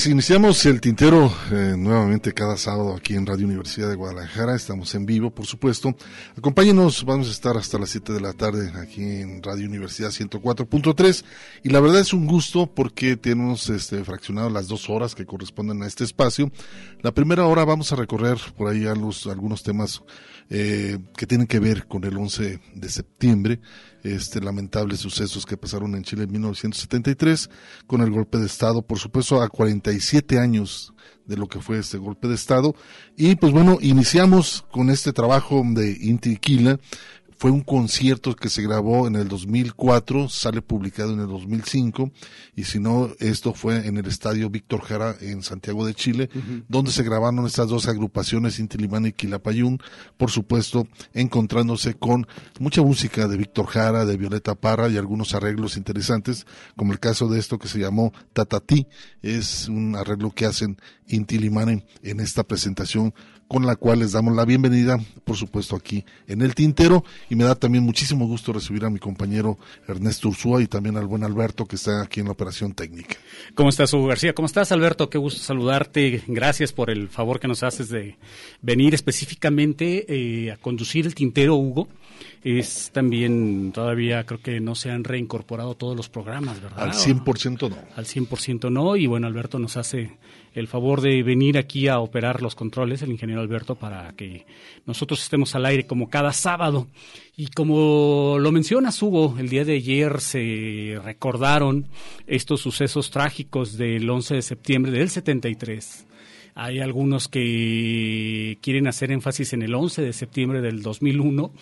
Pues iniciamos el tintero eh, nuevamente cada sábado aquí en Radio Universidad de Guadalajara. Estamos en vivo, por supuesto. Acompáñenos, vamos a estar hasta las 7 de la tarde aquí en Radio Universidad 104.3. Y la verdad es un gusto porque tenemos este, fraccionado las dos horas que corresponden a este espacio. La primera hora vamos a recorrer por ahí algunos temas eh, que tienen que ver con el 11 de septiembre este lamentables sucesos que pasaron en Chile en 1973 con el golpe de Estado, por supuesto a 47 años de lo que fue este golpe de Estado. Y pues bueno, iniciamos con este trabajo de Inti Quila, fue un concierto que se grabó en el 2004, sale publicado en el 2005, y si no, esto fue en el estadio Víctor Jara en Santiago de Chile, donde se grabaron estas dos agrupaciones, Inti y Quilapayún, por supuesto, encontrándose con mucha música de Víctor Jara, de Violeta Parra y algunos arreglos interesantes, como el caso de esto que se llamó Tatatí, es un arreglo que hacen Inti en esta presentación con la cual les damos la bienvenida, por supuesto, aquí en el Tintero. Y me da también muchísimo gusto recibir a mi compañero Ernesto Ursúa y también al buen Alberto, que está aquí en la operación técnica. ¿Cómo estás, Hugo García? ¿Cómo estás, Alberto? Qué gusto saludarte. Gracias por el favor que nos haces de venir específicamente eh, a conducir el Tintero, Hugo es también todavía creo que no se han reincorporado todos los programas, ¿verdad? Al 100% no. Al 100% no y bueno, Alberto nos hace el favor de venir aquí a operar los controles, el ingeniero Alberto, para que nosotros estemos al aire como cada sábado. Y como lo mencionas, Hugo, el día de ayer se recordaron estos sucesos trágicos del 11 de septiembre del 73. Hay algunos que quieren hacer énfasis en el 11 de septiembre del 2001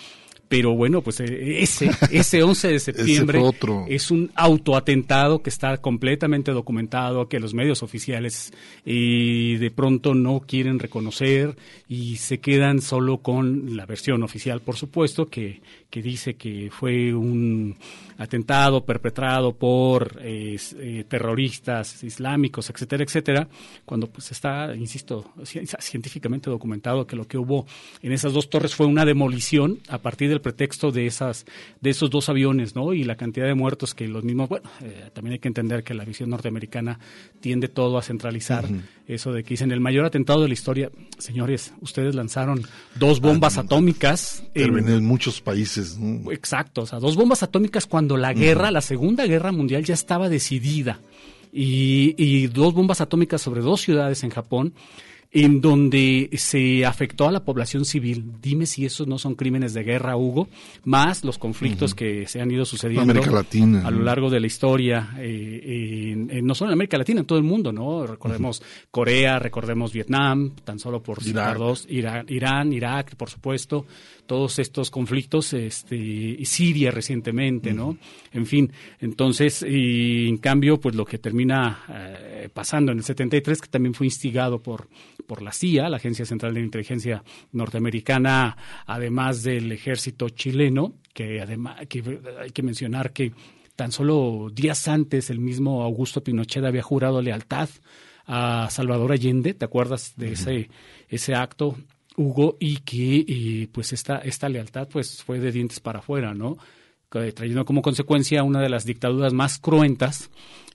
pero bueno, pues eh, ese, ese 11 de septiembre es un autoatentado que está completamente documentado, que los medios oficiales eh, de pronto no quieren reconocer y se quedan solo con la versión oficial, por supuesto, que, que dice que fue un atentado perpetrado por eh, terroristas islámicos, etcétera, etcétera, cuando pues está, insisto, científicamente documentado que lo que hubo en esas dos torres fue una demolición a partir de pretexto de esas de esos dos aviones, ¿no? Y la cantidad de muertos que los mismos, bueno, eh, también hay que entender que la visión norteamericana tiende todo a centralizar eso de que dicen el mayor atentado de la historia, señores, ustedes lanzaron dos bombas atómicas en, muchos países. Exacto, o sea, dos bombas atómicas cuando la guerra, la Segunda Guerra Mundial ya estaba decidida. Y, y, dos bombas atómicas sobre dos ciudades en Japón en donde se afectó a la población civil. Dime si esos no son crímenes de guerra, Hugo, más los conflictos que se han ido sucediendo a lo largo de la historia, eh, no solo en América Latina, en todo el mundo, ¿no? Recordemos Corea, recordemos Vietnam, tan solo por citar dos, Irán, Irak, por supuesto, todos estos conflictos, este, Siria recientemente, ¿no? En fin, entonces, y en cambio, pues lo que termina eh, pasando en el 73, que también fue instigado por por la CIA, la Agencia Central de Inteligencia Norteamericana, además del ejército chileno, que además que hay que mencionar que tan solo días antes el mismo Augusto Pinochet había jurado lealtad a Salvador Allende, ¿te acuerdas de ese, ese acto, Hugo? Y que pues esta, esta lealtad pues fue de dientes para afuera, ¿no? trayendo como consecuencia una de las dictaduras más cruentas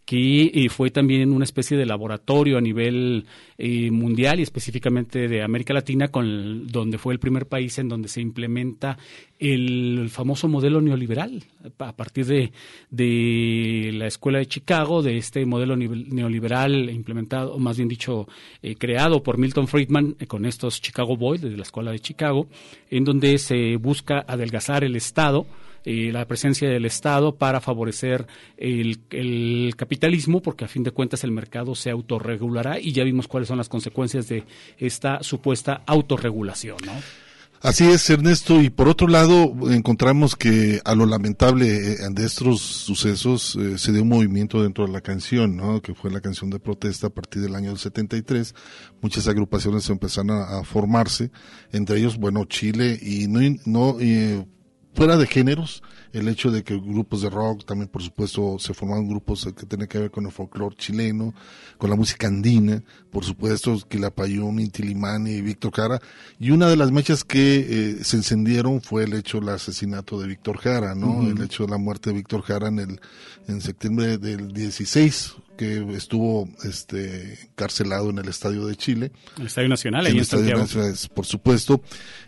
que eh, fue también una especie de laboratorio a nivel eh, mundial y específicamente de América Latina, con donde fue el primer país en donde se implementa el, famoso modelo neoliberal a partir de, de, la escuela de Chicago, de este modelo neoliberal implementado, o más bien dicho, eh, creado por Milton Friedman con estos Chicago Boys de la escuela de Chicago, en donde se busca adelgazar el Estado la presencia del Estado para favorecer el, capitalismo, porque a fin de cuentas el mercado se autorregulará y ya vimos cuáles son las consecuencias de esta supuesta autorregulación. Así es, Ernesto. Y por otro lado, encontramos que a lo lamentable eh, de estos sucesos eh, se dio un movimiento dentro de la canción, ¿no? que fue la canción de protesta a partir del año 73. Muchas agrupaciones empezaron a, formarse, entre ellos, bueno, Chile, y no, no eh, fuera de géneros, el hecho de que grupos de rock, también por supuesto se formaron grupos que tienen que ver con el folclore chileno, con la música andina, por supuesto Quilapayún, Intilimani y Víctor Jara, y una de las mechas que eh, se encendieron fue el hecho del asesinato de Víctor Jara, ¿no? El hecho de la muerte de Víctor Jara en el en septiembre del 16, que estuvo este encarcelado en el Estadio de Chile. El Estadio Nacional, ahí en, Estadio Nacional, por supuesto.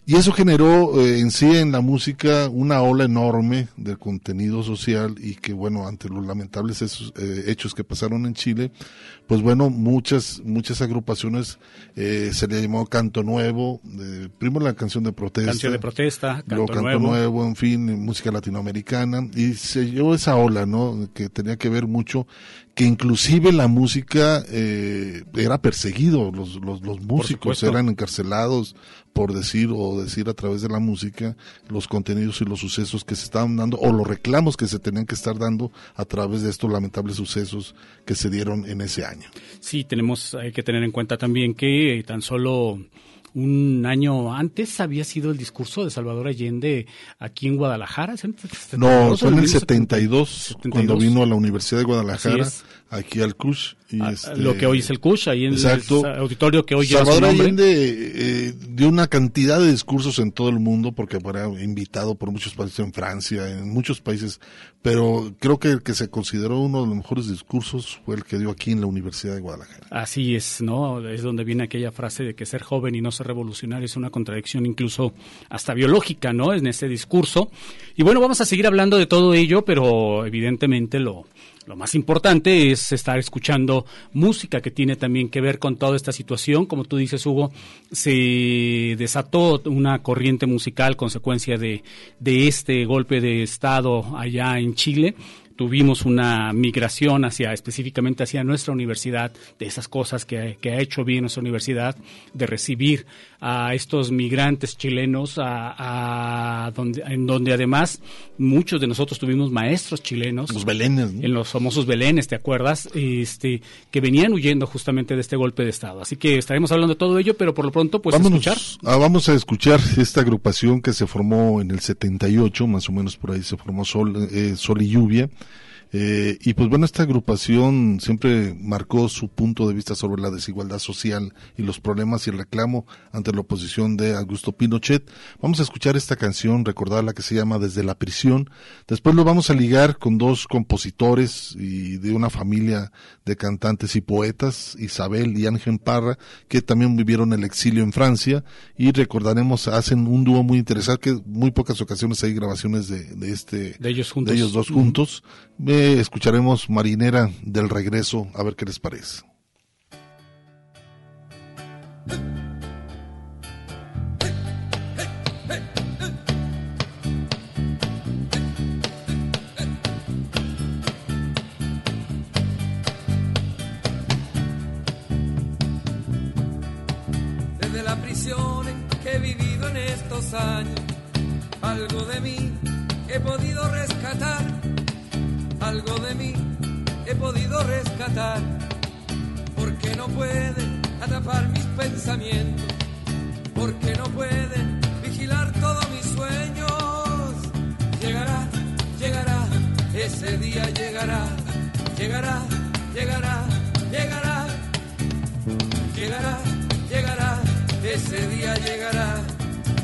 Y eso generó eh, en sí en la música una ola enorme de contenido social y que bueno, ante los lamentables eh, hechos que pasaron en Chile, pues bueno, muchas muchas agrupaciones eh, se le llamó Canto Nuevo, primero la canción de protesta. Canción de protesta, Canto, Canto nuevo. nuevo. en fin, música latinoamericana y se llevó esa ola, ¿no? Que tenía que ver mucho que inclusive la música eh, era perseguido, los, los, los músicos eran encarcelados por decir o decir a través de la música los contenidos y los sucesos que se estaban dando o los reclamos que se tenían que estar dando a través de estos lamentables sucesos que se dieron en ese año. Sí, tenemos hay que tener en cuenta también que eh, tan solo un año antes había sido el discurso de Salvador Allende aquí en Guadalajara. No, fue en el 72, 72. cuando vino a la Universidad de Guadalajara, Así es. Aquí al CUSH. Y a- este, lo que hoy es el CUSH, ahí en Exacto. el auditorio que hoy lleva su Salvador. Allende eh, dio una cantidad de discursos en todo el mundo porque era invitado por muchos países en Francia, en muchos países, pero creo que el que se consideró uno de los mejores discursos fue el que dio aquí en la Universidad de Guadalajara. Así es, ¿no? Es donde viene aquella frase de que ser joven y no ser revolucionario es una contradicción incluso hasta biológica, ¿no? En ese discurso. Y bueno, vamos a seguir hablando de todo ello, pero evidentemente lo, lo más importante es estar escuchando música que tiene también que ver con toda esta situación. Como tú dices, Hugo, se desató una corriente musical consecuencia de, de este golpe de Estado allá en Chile tuvimos una migración hacia específicamente hacia nuestra universidad de esas cosas que, que ha hecho bien nuestra universidad de recibir a estos migrantes chilenos a, a donde en donde además muchos de nosotros tuvimos maestros chilenos Los belenes, ¿no? en los famosos belenes te acuerdas este que venían huyendo justamente de este golpe de estado así que estaremos hablando de todo ello pero por lo pronto pues Vámonos, escuchar ah, vamos a escuchar esta agrupación que se formó en el 78, más o menos por ahí se formó Sol, eh, Sol y Lluvia. Eh, y pues bueno, esta agrupación siempre marcó su punto de vista sobre la desigualdad social y los problemas y el reclamo ante la oposición de Augusto Pinochet. Vamos a escuchar esta canción, recordar la que se llama Desde la prisión. Después lo vamos a ligar con dos compositores y de una familia de cantantes y poetas, Isabel y Ángel Parra, que también vivieron el exilio en Francia y recordaremos, hacen un dúo muy interesante, que muy pocas ocasiones hay grabaciones de, de este, De ellos juntos. de ellos dos juntos. Eh, escucharemos Marinera del Regreso, a ver qué les parece. desde la prisión que he vivido en estos años. Algo de mí he podido rescatar, algo de mí he podido rescatar, porque no pueden atrapar mis pensamientos, porque no pueden vigilar todos mis sueños. Llegará, llegará, ese día llegará, llegará, llegará, llegará llegará, llegará, ese día llegará,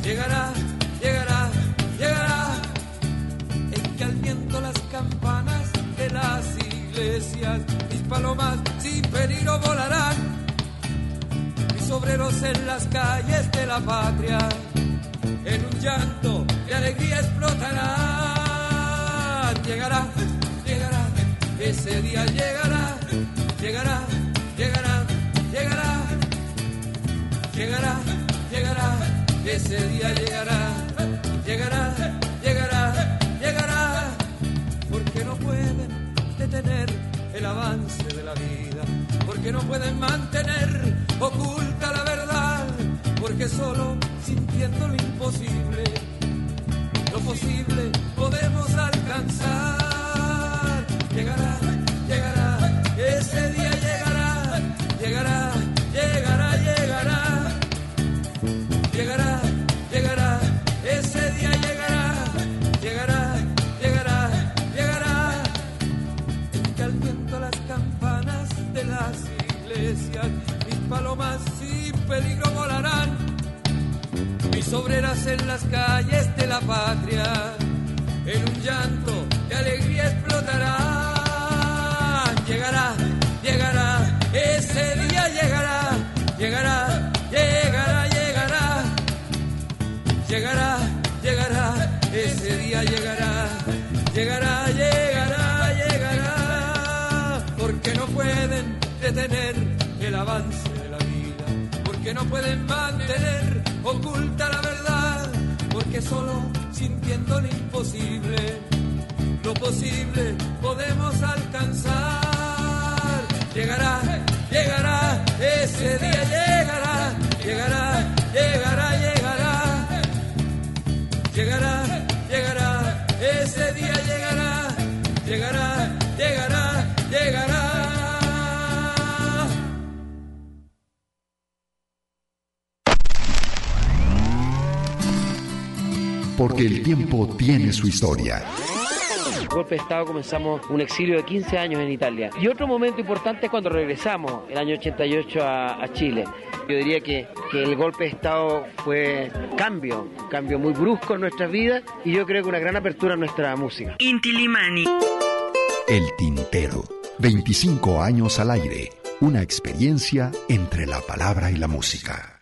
llegará, llegará, llegará, en que al viento las campanas las iglesias, mis palomas sin peligro volarán, mis obreros en las calles de la patria, en un llanto de alegría explotarán, llegará, llegará, ese día llegará, llegará, llegará, llegará. Llegará, llegará, ese día llegará, llegará, llegará, llegará, porque no pueden el avance de la vida, porque no pueden mantener oculta la verdad, porque solo sintiendo lo imposible, lo posible podemos alcanzar, llegará, llegará, ese día llegará, llegará, peligro volarán, mis obreras en las calles de la patria, en un llanto de alegría explotarán, llegará, llegará, ese día llegará, llegará, llegará, llegará. Llegará, llegará, ese día llegará, llegará, llegará, llegará, porque no pueden detener el avance no pueden mantener oculta la verdad, porque solo sintiendo lo imposible, lo posible podemos alcanzar. Llegará, llegará, ese día llegará, llegará, llegará Porque el tiempo tiene su historia. golpe de Estado comenzamos un exilio de 15 años en Italia. Y otro momento importante es cuando regresamos, el año 88, a, a Chile. Yo diría que, que, el golpe de Estado fue cambio, cambio muy brusco en nuestras vidas y yo creo que una gran apertura en nuestra música. Inti Limani. El Tintero. 25 años al aire. Una experiencia entre la palabra y la música.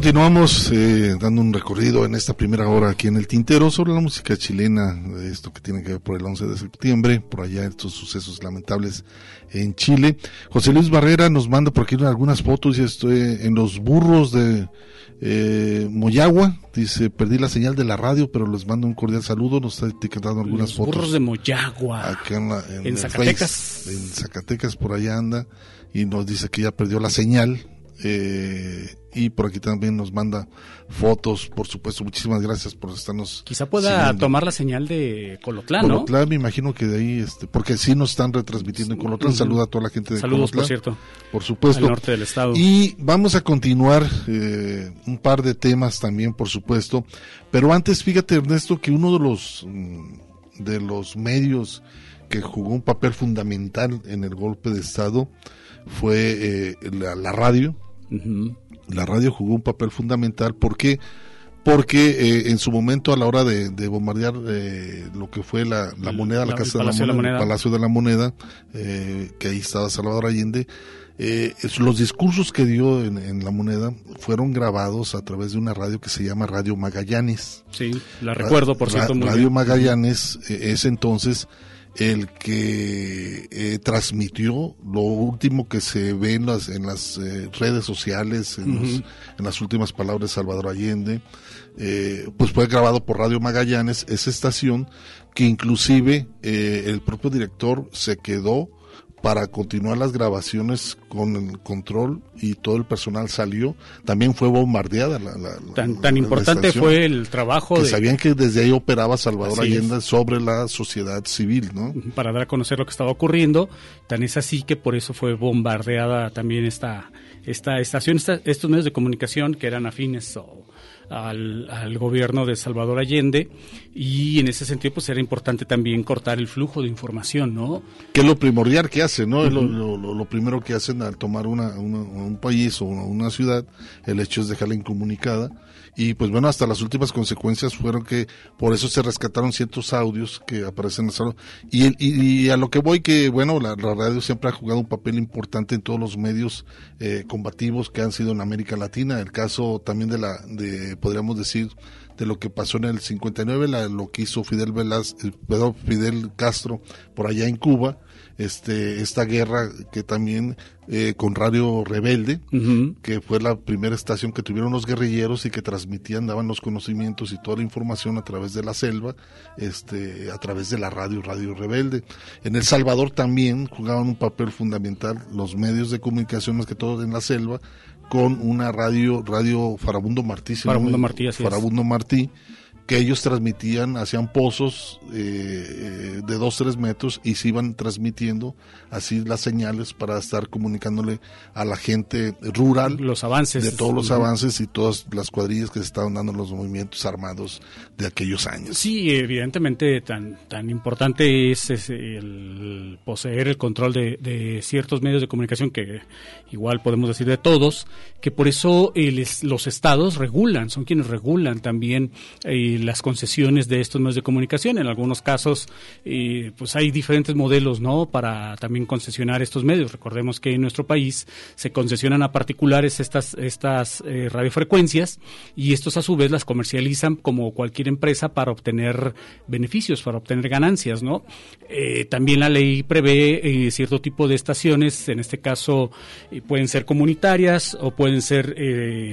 continuamos eh, dando un recorrido en esta primera hora aquí en el Tintero sobre la música chilena, esto que tiene que ver por el 11 de septiembre, por allá estos sucesos lamentables en Chile. José Luis Barrera nos manda por aquí algunas fotos y estoy en los burros de eh, Moyagua, dice, perdí la señal de la radio, pero les mando un cordial saludo, nos está etiquetando algunas los fotos. burros de Moyagua. Acá en, en Zacatecas. en Zacatecas por allá anda y nos dice que ya perdió la señal eh, y por aquí también nos manda fotos, por supuesto. Muchísimas gracias por estarnos. Quizá pueda tomar la señal de Colotlán, ¿no? Colotlán, me imagino que de ahí, este, porque sí nos están retransmitiendo en Colotlán. Saluda a toda la gente de Saludos, Colotlán. por cierto. Por supuesto. Al norte del estado. Y vamos a continuar eh, un par de temas también, por supuesto. Pero antes, fíjate, Ernesto, que uno de los, mm, de los medios que jugó un papel fundamental en el golpe de Estado fue eh, la, la radio. La radio jugó un papel fundamental. ¿Por qué? porque eh, en su momento a la hora de, bombardear eh, lo que fue la, moneda, la, Casa de la, moneda, el Palacio de la Moneda, eh, que ahí estaba Salvador Allende, los discursos que dio en, la moneda fueron grabados a través de una radio que se llama Radio Magallanes. Sí, la recuerdo, por cierto. radio Magallanes es entonces el que eh, transmitió lo último que se ve en las, en las eh, redes sociales, en, las últimas palabras de Salvador Allende, eh, pues fue grabado por Radio Magallanes, esa estación que inclusive el propio director se quedó para continuar las grabaciones con el control y todo el personal salió. También fue bombardeada la, tan, tan importante fue el trabajo que sabían que desde ahí operaba Salvador Allende sobre la sociedad civil, ¿no? Para dar a conocer lo que estaba ocurriendo. Tan es así que por eso fue bombardeada también esta esta estación, estos medios de comunicación que eran afines o al, gobierno de Salvador Allende y en ese sentido pues era importante también cortar el flujo de información, ¿no? Que es lo primordial que hace, ¿no? lo, lo, primero que hacen al tomar una, un país o una ciudad, el hecho es dejarla incomunicada y pues bueno, hasta las últimas consecuencias fueron que por eso se rescataron ciertos audios que aparecen en la sala. Y, y, a lo que voy que, bueno, la, radio siempre ha jugado un papel importante en todos los medios eh, combativos que han sido en América Latina. El caso también de la, de, podríamos decir, de lo que pasó en el 59, la, lo que hizo Fidel Velaz, eh, Fidel Castro por allá en Cuba, este, esta guerra que también eh, con Radio Rebelde, que fue la primera estación que tuvieron los guerrilleros y que transmitían, daban los conocimientos y toda la información a través de la selva, este, a través de la radio Radio Rebelde. En El Salvador también jugaban un papel fundamental los medios de comunicación más que todo en la selva, con una radio, Radio Farabundo Martí. Farabundo Martí, Farabundo Martí que ellos transmitían, hacían pozos eh, eh, de dos, tres metros y se iban transmitiendo así las señales para estar comunicándole a la gente rural los avances. de todos los avances y todas las cuadrillas que se estaban dando en los movimientos armados de aquellos años. Sí, evidentemente tan, tan importante es, el poseer el control de, ciertos medios de comunicación que igual podemos decir de todos, que por eso los estados regulan, son quienes regulan también eh, las concesiones de estos medios de comunicación. En algunos casos, pues hay diferentes modelos, ¿no? Para también concesionar estos medios. Recordemos que en nuestro país se concesionan a particulares estas, estas eh, radiofrecuencias y estos a su vez las comercializan como cualquier empresa para obtener beneficios, para obtener ganancias, ¿no? Eh, también la ley prevé eh, cierto tipo de estaciones, en este caso pueden ser comunitarias o pueden ser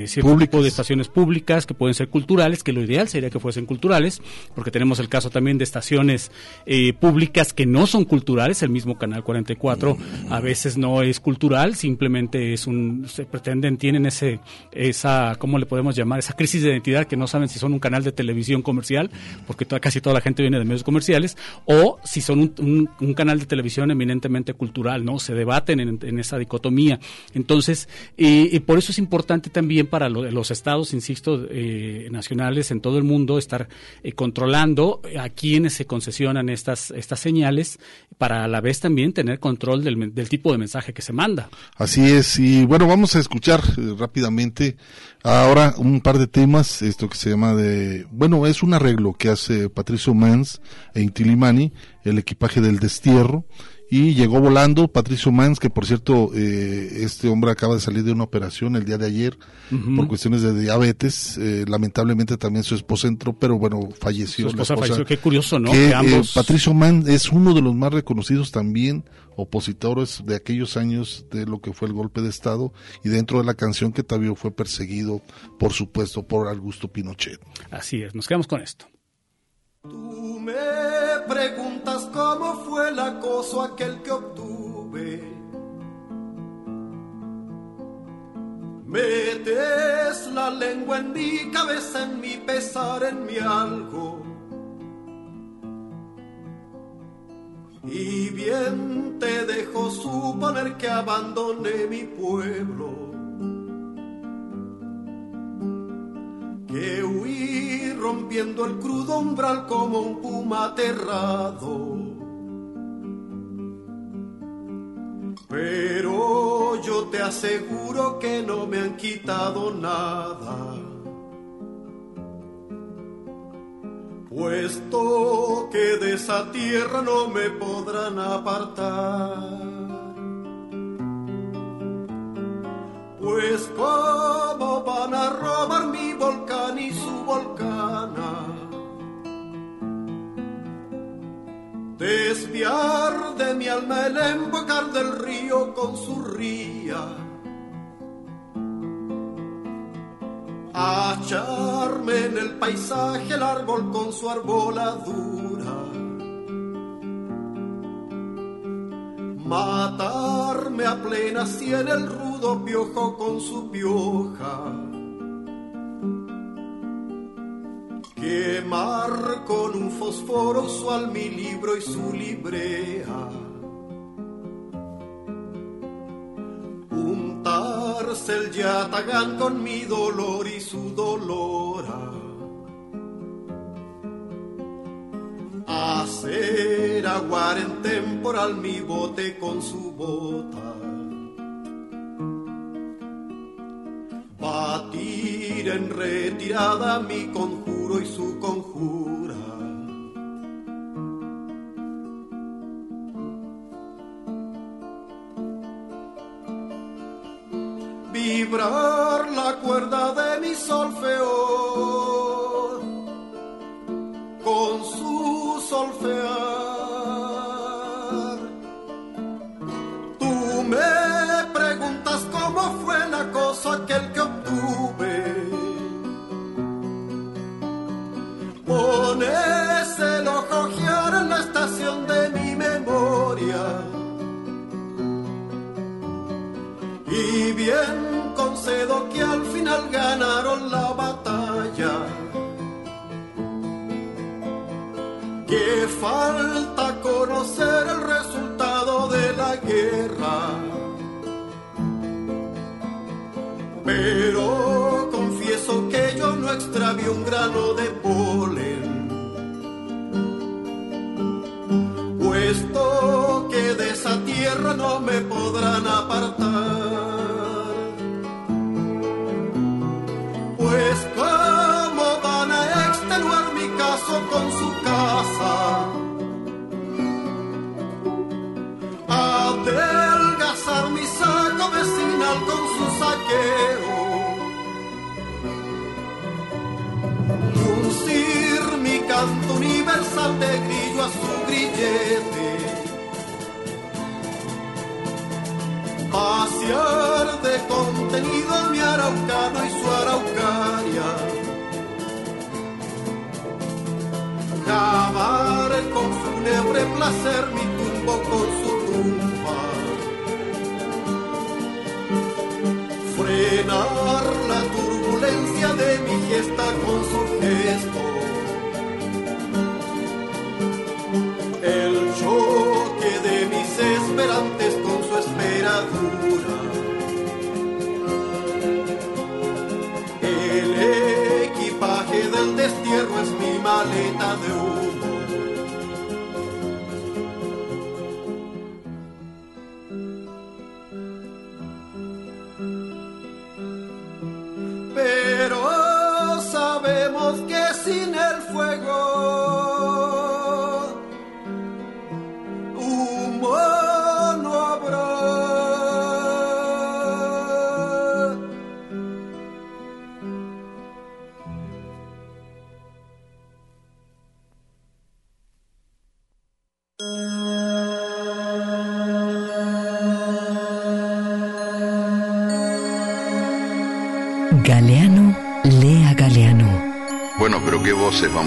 cierto tipo de estaciones públicas que pueden ser culturales, que lo ideal sería que fuesen culturales, porque tenemos el caso también de estaciones eh, públicas que no son culturales, el mismo Canal 44 a veces no es cultural, simplemente es un, se pretenden, tienen ese, esa, ¿cómo le podemos llamar? Esa crisis de identidad que no saben si son un canal de televisión comercial, porque casi toda la gente viene de medios comerciales, o si son un, un, canal de televisión eminentemente cultural, ¿no? Se debaten en, esa dicotomía. Entonces, y por eso es importante también para los estados, insisto, eh, nacionales en todo el mundo, estar eh, controlando a quienes se concesionan estas, estas señales para a la vez también tener control del, del tipo de mensaje que se manda. Así es, y bueno, vamos a escuchar eh, rápidamente ahora un par de temas, esto que se llama de, bueno, es un arreglo que hace Patricio Mans e Intilimani, el equipaje del destierro, y llegó volando Patricio Mans, que por cierto, eh, este hombre acaba de salir de una operación el día de ayer por cuestiones de diabetes. Eh, lamentablemente también su esposa entró, pero bueno, falleció. Su esposa, falleció, qué curioso, ¿no? Que, eh, Patricio Mans es uno de los más reconocidos también opositores de aquellos años de lo que fue el golpe de Estado y dentro de la canción que también fue perseguido, por supuesto, por Augusto Pinochet. Así es, nos quedamos con esto. Tú me preguntas cómo fue el acoso aquel que obtuve. Metes la lengua en mi cabeza, en mi pesar, en mi algo. Y bien te dejo suponer que abandoné mi pueblo que huí rompiendo el crudo umbral como un puma aterrado. Pero yo te aseguro que no me han quitado nada. puesto que de esa tierra no me podrán apartar. Pues De mi alma el embocar del río con su ría. Acharme en el paisaje el árbol con su arboladura. Matarme a plena en el rudo piojo con su pioja. Quemar con un fósforo usual mi libro y su librea. Untarse el yatagán con mi dolor y su dolora. Hacer aguar en temporal mi bote con su bota. Batir en retirada mi y su conjura. Vibrar la cuerda de mi solfeo con su solfear. Tú me preguntas cómo fue la cosa aquel que obtuve. Bien concedo que al final ganaron la batalla. que falta conocer el resultado de la guerra. Pero confieso que yo no extravío un grano de polen. Puesto que de esa tierra no me podrán apartar. Su casa. Adelgazar mi saco vecinal con su saqueo. Lucir mi canto universal de grillo a su grillete. Pasear de contenido mi araucano y su araucaria. Cavar con fúnebre placer mi tumbo con su tumba. Frenar la turbulencia de mi gesta con su gesto. El choque de mis esperantes con su esperadura. Del destierro es mi maleta de humo.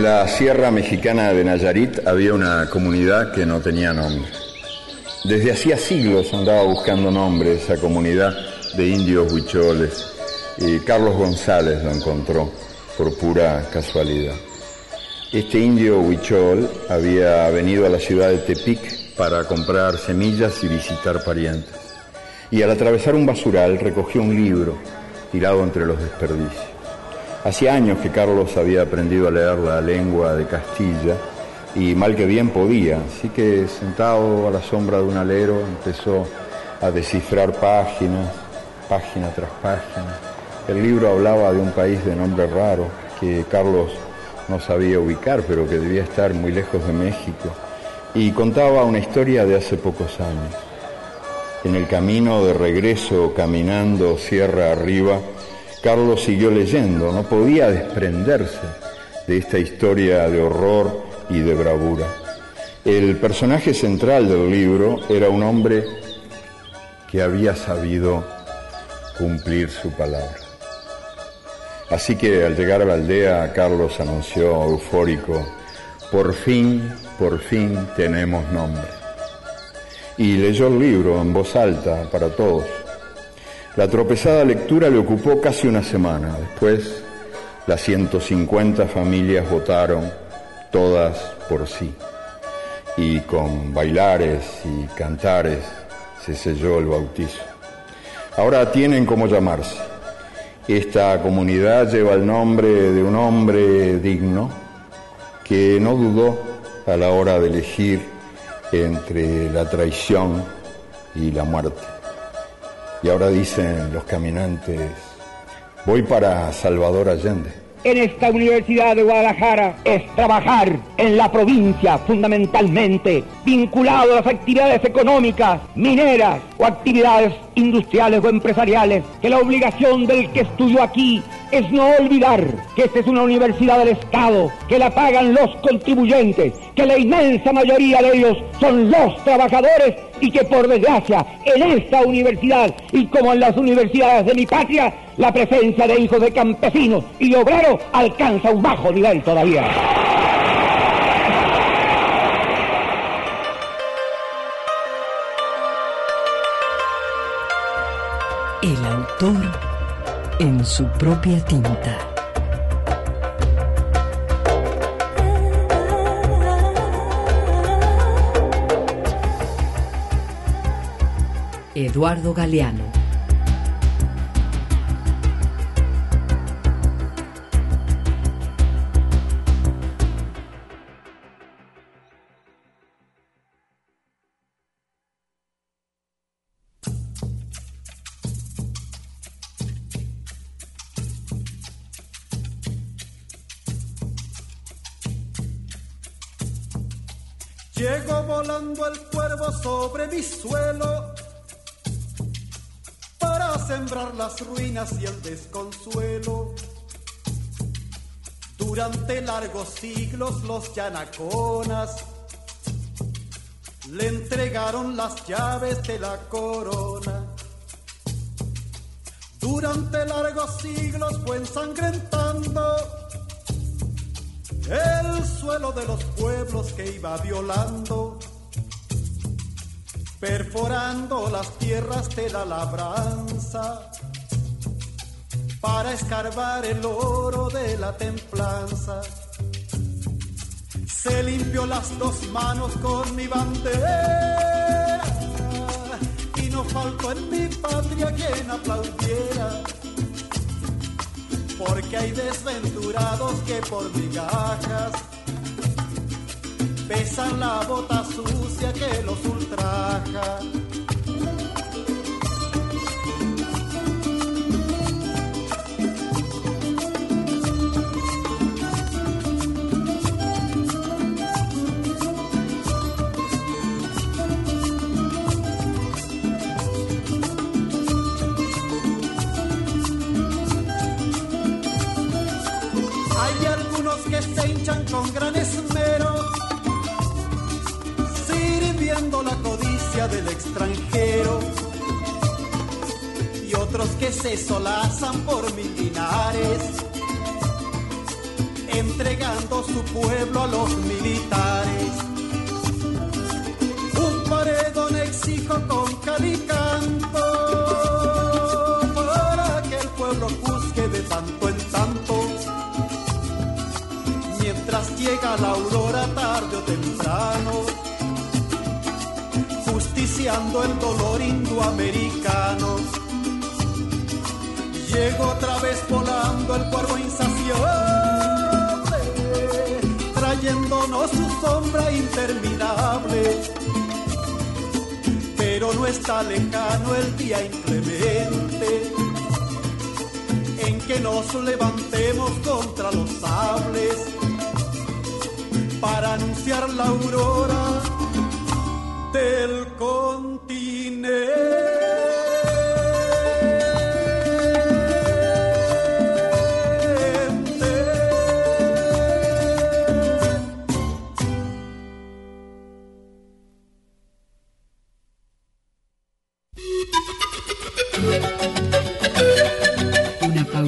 En la Sierra Mexicana de Nayarit había una comunidad que no tenía nombre. Desde hacía siglos andaba buscando nombres esa comunidad de indios huicholes y Carlos González lo encontró por pura casualidad. Este indio huichol había venido a la ciudad de Tepic para comprar semillas y visitar parientes. Y al atravesar un basural recogió un libro tirado entre los desperdicios. Hacía años que Carlos había aprendido a leer la lengua de Castilla y mal que bien podía, así que sentado a la sombra de un alero empezó a descifrar páginas, página tras página. El libro hablaba de un país de nombre raro que Carlos no sabía ubicar, pero que debía estar muy lejos de México, y contaba una historia de hace pocos años. En el camino de regreso, caminando sierra arriba, Carlos siguió leyendo, no podía desprenderse de esta historia de horror y de bravura. El personaje central del libro era un hombre que había sabido cumplir su palabra. Así que al llegar a la aldea, Carlos anunció eufórico, por fin, por fin tenemos nombre. Y leyó el libro en voz alta para todos. La tropezada lectura le ocupó casi una semana. Después, las 150 familias votaron, todas por sí. Y con bailares y cantares se selló el bautizo. Ahora tienen cómo llamarse. Esta comunidad lleva el nombre de un hombre digno que no dudó a la hora de elegir entre la traición y la muerte. Y ahora dicen los caminantes, voy para Salvador Allende. En esta Universidad de Guadalajara es trabajar en la provincia fundamentalmente, vinculado a las actividades económicas, mineras o actividades industriales o empresariales, que la obligación del que estudió aquí es no olvidar que esta es una universidad del Estado, que la pagan los contribuyentes, que la inmensa mayoría de ellos son los trabajadores y que por desgracia en esta universidad y como en las universidades de mi patria, la presencia de hijos de campesinos y obreros alcanza un bajo nivel todavía. El autor en su propia tinta. Eduardo Galeano. Sobre mi suelo para sembrar las ruinas y el desconsuelo. Durante largos siglos los yanaconas le entregaron las llaves de la corona. Durante largos siglos fue ensangrentando el suelo de los pueblos que iba violando, perforando las tierras de la labranza para escarbar el oro de la templanza. Se limpió las dos manos con mi bandera y no faltó en mi patria quien aplaudiera porque hay desventurados que por migajas besan la bota sucia que los ultraja. Hay algunos que se hinchan con gran esmero, la codicia del extranjero. Y otros que se solazan por mil dinares, entregando su pueblo a los militares. Un paredón exijo con calicanto para que el pueblo juzgue de tanto en tanto. Mientras llega la aurora tarde o temprano, el dolor indoamericano. Llega otra vez volando el cuervo insaciable, trayéndonos su sombra interminable pero no está lejano el día inclemente en que nos levantemos contra los sables para anunciar la aurora del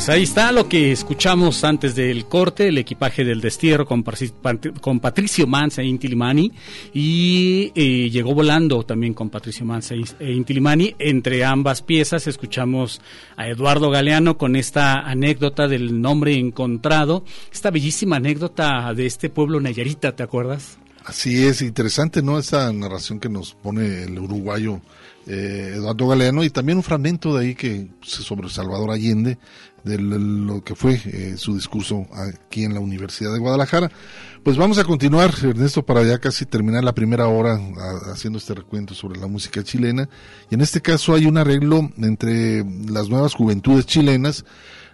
Pues ahí está lo que escuchamos antes del corte, el equipaje del destierro con, Patricio Manza e Intilimani y eh, llegó volando también con Patricio Manza e Intilimani. Entre ambas piezas escuchamos a Eduardo Galeano con esta anécdota del nombre encontrado, esta bellísima anécdota de este pueblo Nayarita, ¿te acuerdas? Así es, interesante, ¿no? Esa narración que nos pone el uruguayo eh, Eduardo Galeano y también un fragmento de ahí que sobre Salvador Allende, de lo que fue eh, su discurso aquí en la Universidad de Guadalajara. Pues vamos a continuar, Ernesto, para ya casi terminar la primera hora haciendo este recuento sobre la música chilena. Y en este caso hay un arreglo entre las nuevas juventudes chilenas,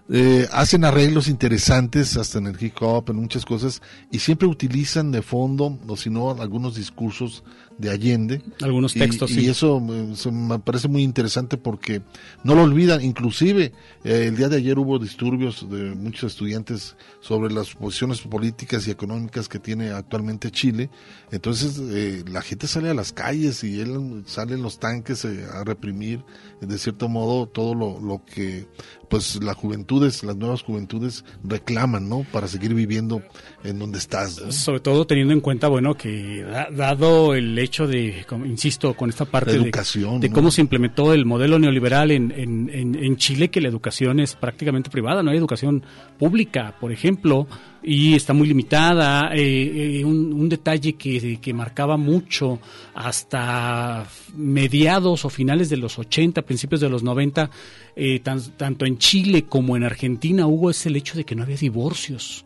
eh, hacen arreglos interesantes hasta en el hip hop, en muchas cosas, y siempre utilizan de fondo, o si no, algunos discursos de Allende. Algunos textos, y, sí. Y eso, me parece muy interesante porque no lo olvidan. Inclusive, eh, el día de ayer hubo disturbios de muchos estudiantes sobre las posiciones políticas y económicas que tiene actualmente Chile. Entonces, eh, la gente sale a las calles y él sale en los tanques eh, a reprimir, de cierto modo, todo lo, lo que pues las juventudes, las nuevas juventudes reclaman, ¿no? Para seguir viviendo en donde estás. Sobre todo teniendo en cuenta, bueno, que dado el hecho de, insisto, con esta parte educación, de, cómo se implementó el modelo neoliberal en, en, en, Chile, que la educación es prácticamente privada, no hay educación pública, por ejemplo, y está muy limitada. Eh, eh, un, un, detalle que, que, marcaba mucho hasta mediados o finales de los 80, principios de los 90, eh, tan, tanto en Chile como en Argentina, hubo es el hecho de que no había divorcios.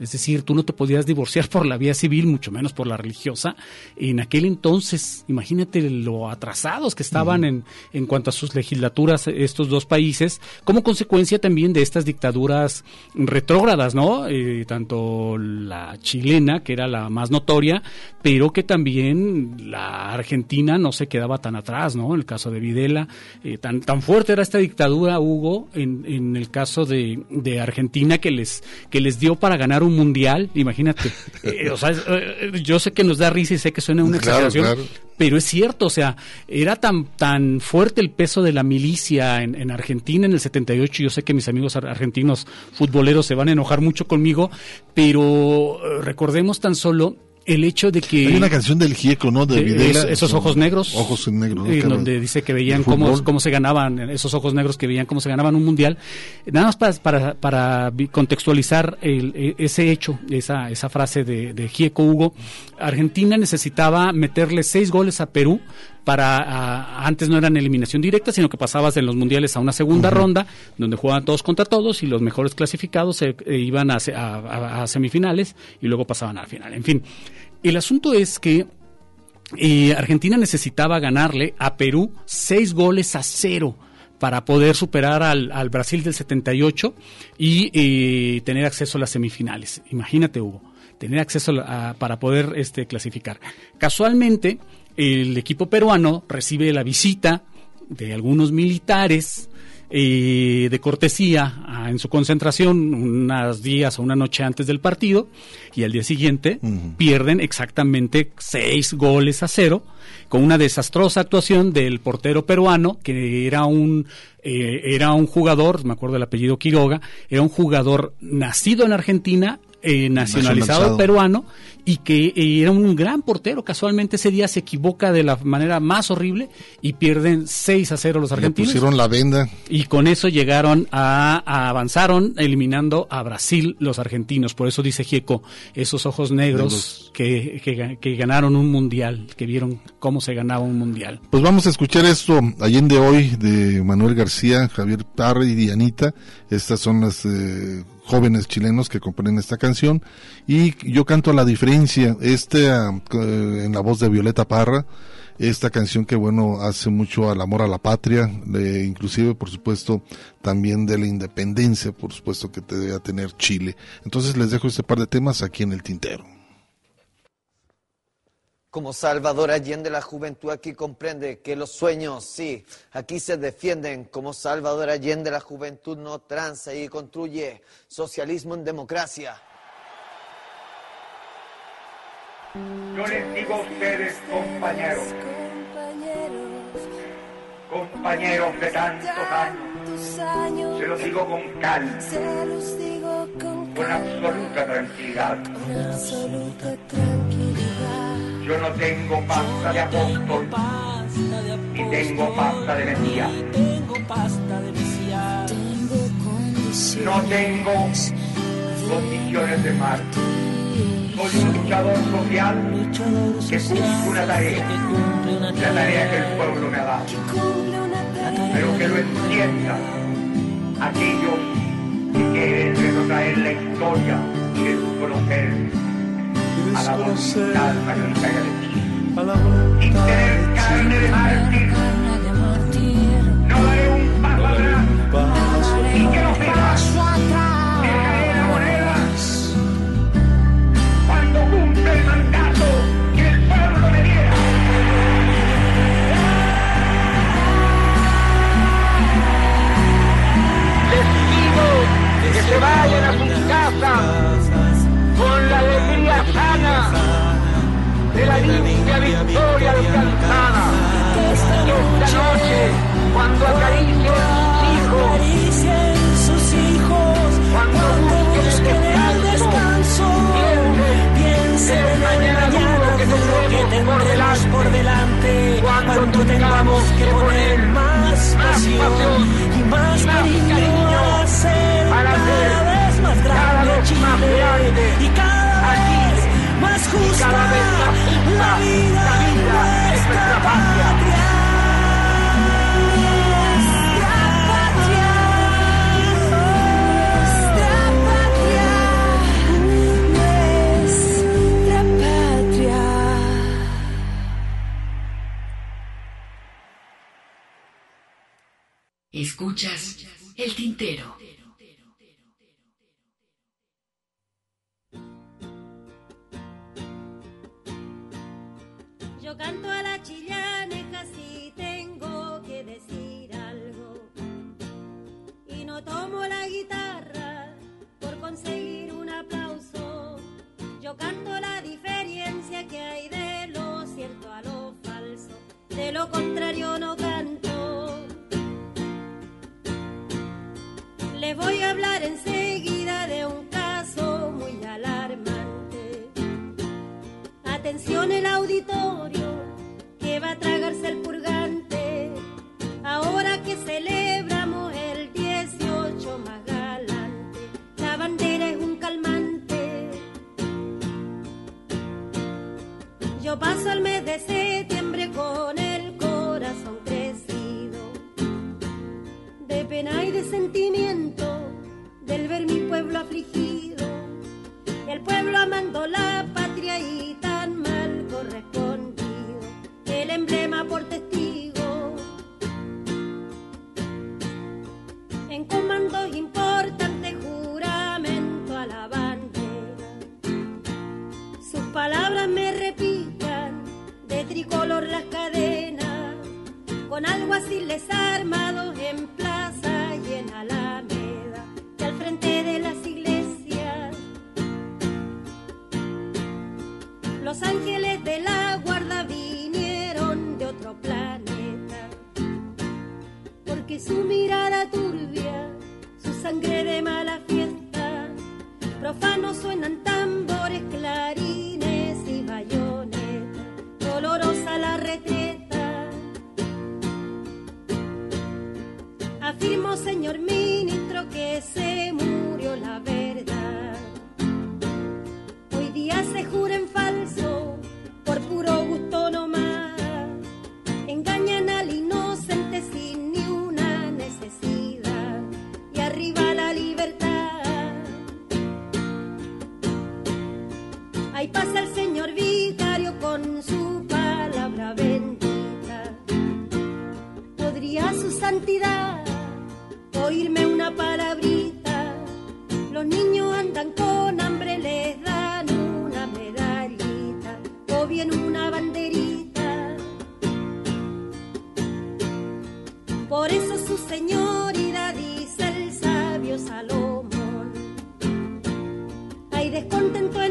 Es decir, tú no te podías divorciar por la vía civil, mucho menos por la religiosa. En aquel entonces, imagínate lo atrasados que estaban en, en cuanto a sus legislaturas estos dos países, como consecuencia también de estas dictaduras retrógradas, ¿no? Eh, tanto la chilena, que era la más notoria, pero que también la argentina no se quedaba tan atrás, ¿no? En el caso de Videla, eh, tan, tan fuerte era esta dictadura, Hugo, en, en el caso de, de Argentina, que les, que les dio para ganar un mundial, imagínate. Eh, o sea, eh, yo sé que nos da risa y sé que suena una Claro, exageración, claro. pero es cierto, o sea, era tan tan fuerte el peso de la milicia en, en Argentina en el 78, yo sé que mis amigos ar- argentinos futboleros se van a enojar mucho conmigo, pero eh, recordemos tan solo el hecho de que Hay una canción del Gieco, ¿no? De es- esos ojos negros Ojos negros. ¿no? en donde dice que veían cómo, cómo se ganaban esos ojos negros que veían cómo se ganaban un mundial nada más para, para, para contextualizar el- e- ese hecho esa, esa frase de, de Gieco Hugo Argentina necesitaba meterle seis goles a Perú para a- antes no eran eliminación directa sino que pasabas en los mundiales a una segunda ronda donde jugaban todos contra todos y los mejores clasificados se, eh, iban a, a- semifinales y luego pasaban a la final en fin el asunto es que eh, Argentina necesitaba ganarle a Perú seis goles a cero para poder superar al, al Brasil del 78 y eh, tener acceso a las semifinales. Imagínate, Hugo, tener acceso a- para poder este, clasificar. Casualmente, el equipo peruano recibe la visita de algunos militares eh, de cortesía a- en su concentración unos días o una noche antes del partido y al día siguiente pierden exactamente seis goles a cero con una desastrosa actuación del portero peruano que era un eh, era un jugador me acuerdo del apellido Quiroga era un jugador nacido en Argentina eh, nacionalizado peruano y que eh, era un gran portero. Casualmente ese día se equivoca de la manera más horrible y pierden 6 a 0 los Le argentinos. pusieron la venda. Y con eso llegaron a, a- avanzaron eliminando a Brasil los argentinos. Por eso dice Gieco, esos ojos negros que, que, que ganaron un mundial, que vieron cómo se ganaba un mundial. Pues vamos a escuchar esto, Allende hoy, de Manuel García, Javier Parra y Dianita. Estas son las eh, jóvenes chilenos que componen esta canción. Y yo canto La Diferencia, este ah, eh, en la voz de Violeta Parra. Esta canción que, bueno, hace mucho al amor a la patria, inclusive, por supuesto, también de la independencia, por supuesto, que te debe tener Chile. Entonces les dejo este par de temas aquí en el tintero. Como Salvador Allende, la juventud aquí comprende que los sueños, sí, aquí se defienden. Como Salvador Allende, la juventud no tranza y construye socialismo en democracia. Yo les digo a ustedes, compañeros, compañeros de tantos años, se los digo con calma, con absoluta tranquilidad. Yo no tengo pasta de apóstol, ni tengo pasta de mesías. No tengo condiciones de mar. Soy un luchador social que cumple una tarea, la tarea que el pueblo me ha dado. Pero que lo entiendan aquellos que quieren retrotraer la historia y desconocer a la voluntad mayoritaria de Chile. Sin tener carne de mártir, no daré un paso atrás. Y que no será, dejaré la moneda cuando cumpla el mandato que el pueblo me diera. Les digo que se vayan a sus casas de la limpia victoria alcanzada. Esta noche, cuando acaricien Escuchas el tintero. Yo canto a la chillaneja si tengo que decir algo. Y no tomo la guitarra por conseguir un aplauso. Yo canto la diferencia que hay de lo cierto a lo falso. De lo contrario no Voy a hablar enseguida de un caso muy alarmante. Atención el auditorio que va a tragarse el purgante. Ahora que celebramos el 18 más galante, la bandera es un calmante. Yo paso el mes de septiembre con el corazón crecido, de pena y de sentimiento, del ver mi pueblo afligido, el pueblo amando la patria y tan mal correspondido, el emblema por testigo. En comandos importantes, juramento a la bandera. Sus palabras me repitan, de tricolor las cadenas, con con alguaciles armados en plaza y en alameda Los ángeles de la guarda vinieron de otro planeta, porque su mirada turbia, su sangre de mala fiesta, profanos suenan tambores, clarines y bayonetas, dolorosa la retreta. Afirmo, señor ministro, que se murió la verdad. Hoy día se jura en por puro gusto nomás. Engañan al inocente sin ni una necesidad. Y arriba la libertad. Ahí pasa el señor vicario con su palabra bendita. ¿Podría su santidad oírme una palabrita? Los niños andan con Por eso su señoridad dice el sabio Salomón. Hay descontento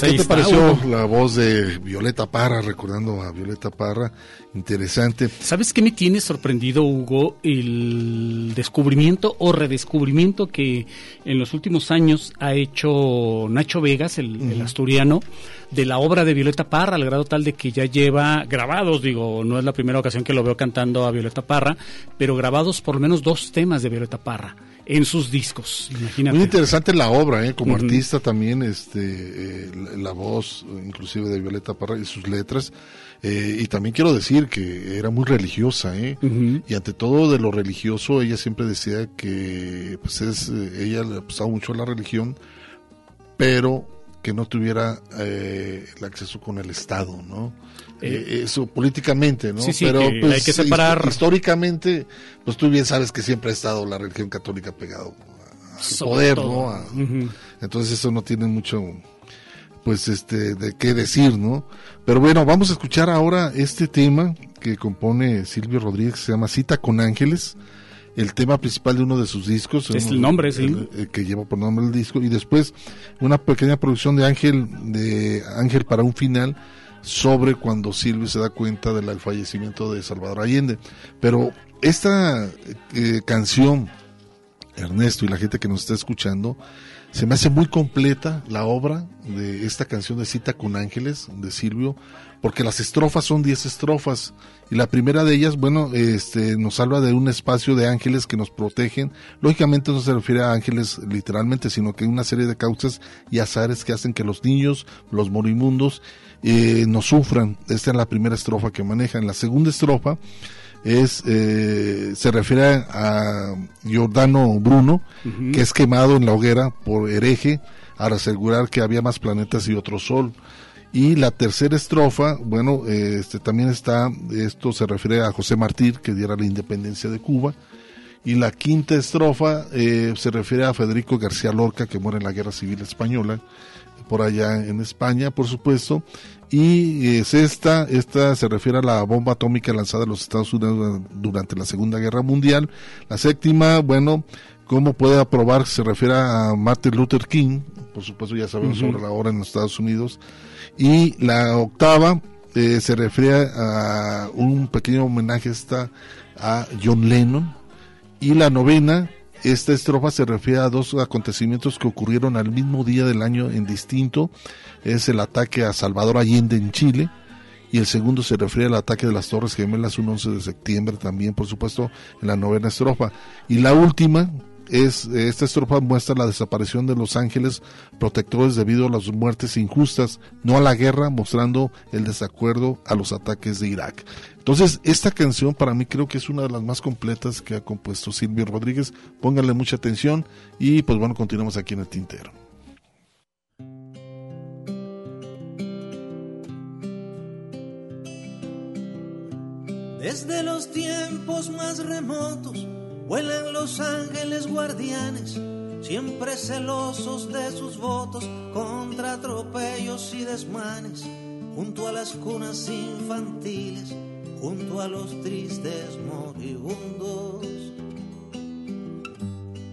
Pues, ¿qué te está, pareció la voz de Violeta Parra, recordando a Violeta Parra? Interesante. ¿Sabes qué me tiene sorprendido, Hugo? El descubrimiento o redescubrimiento que en los últimos años ha hecho Nacho Vegas, el, asturiano, de la obra de Violeta Parra, al grado tal de que ya lleva grabados, digo, no es la primera ocasión que lo veo cantando a Violeta Parra, pero grabados por lo menos dos temas de Violeta Parra en sus discos. Imagínate. Muy interesante la obra, ¿eh? como artista también, este, eh, la, la voz inclusive de Violeta Parra y sus letras. Eh, y también quiero decir que era muy religiosa, ¿eh? Y ante todo de lo religioso, ella siempre decía que pues es, eh, ella le gustaba mucho la religión, pero que no tuviera eh, el acceso con el Estado, ¿no? Eh, Eh, eso políticamente, ¿no? sí, sí, pero que pues, hay que separar- hist- históricamente, pues tú bien sabes que siempre ha estado la religión católica pegado al Sobre poder, todo. ¿no? A-. Entonces eso no tiene mucho, pues, este, de qué decir, ¿no? Pero bueno, vamos a escuchar ahora este tema que compone Silvio Rodríguez, que se llama Cita con Ángeles, el tema principal de uno de sus discos. Es el nombre, sí. el- el que lleva por nombre el disco, y después una pequeña producción de Ángel, de Ángel para un final, sobre cuando Silvio se da cuenta del fallecimiento de Salvador Allende. Pero esta eh, canción, Ernesto y la gente que nos está escuchando, se me hace muy completa la obra de esta canción de Cita con Ángeles de Silvio, porque las estrofas son 10 estrofas y la primera de ellas, bueno, este nos habla de un espacio de ángeles que nos protegen. Lógicamente no se refiere a ángeles literalmente, sino que una serie de causas y azares que hacen que los niños, los moribundos eh, no sufran. Esta es la primera estrofa que maneja. En la segunda estrofa es eh, se refiere a Giordano Bruno, que es quemado en la hoguera por hereje para asegurar que había más planetas y otro sol. Y la tercera estrofa, bueno, este también está, esto se refiere a José Martí, que diera la independencia de Cuba. Y la quinta estrofa eh, se refiere a Federico García Lorca, que muere en la Guerra Civil Española, por allá en España, por supuesto. Y es esta, esta se refiere a la bomba atómica lanzada en los Estados Unidos durante la Segunda Guerra Mundial. La séptima, bueno, ¿cómo puede aprobar? Se refiere a Martin Luther King, por supuesto ya sabemos sobre la hora en los Estados Unidos. Y la octava eh, se refiere a un pequeño homenaje esta a John Lennon. Y la novena esta estrofa se refiere a dos acontecimientos que ocurrieron al mismo día del año en distinto. Es el ataque a Salvador Allende en Chile y el segundo se refiere al ataque de las Torres Gemelas un 11 de septiembre también, por supuesto, en la novena estrofa. Y la última, es, esta estrofa muestra la desaparición de los ángeles protectores debido a las muertes injustas, no a la guerra, mostrando el desacuerdo a los ataques de Irak. Entonces, esta canción para mí creo que es una de las más completas que ha compuesto Silvio Rodríguez. Pónganle mucha atención y pues bueno, continuamos aquí en el tintero. Desde los tiempos más remotos, Vuelan los ángeles guardianes, siempre celosos de sus votos contra atropellos y desmanes, junto a las cunas infantiles, junto a los tristes moribundos.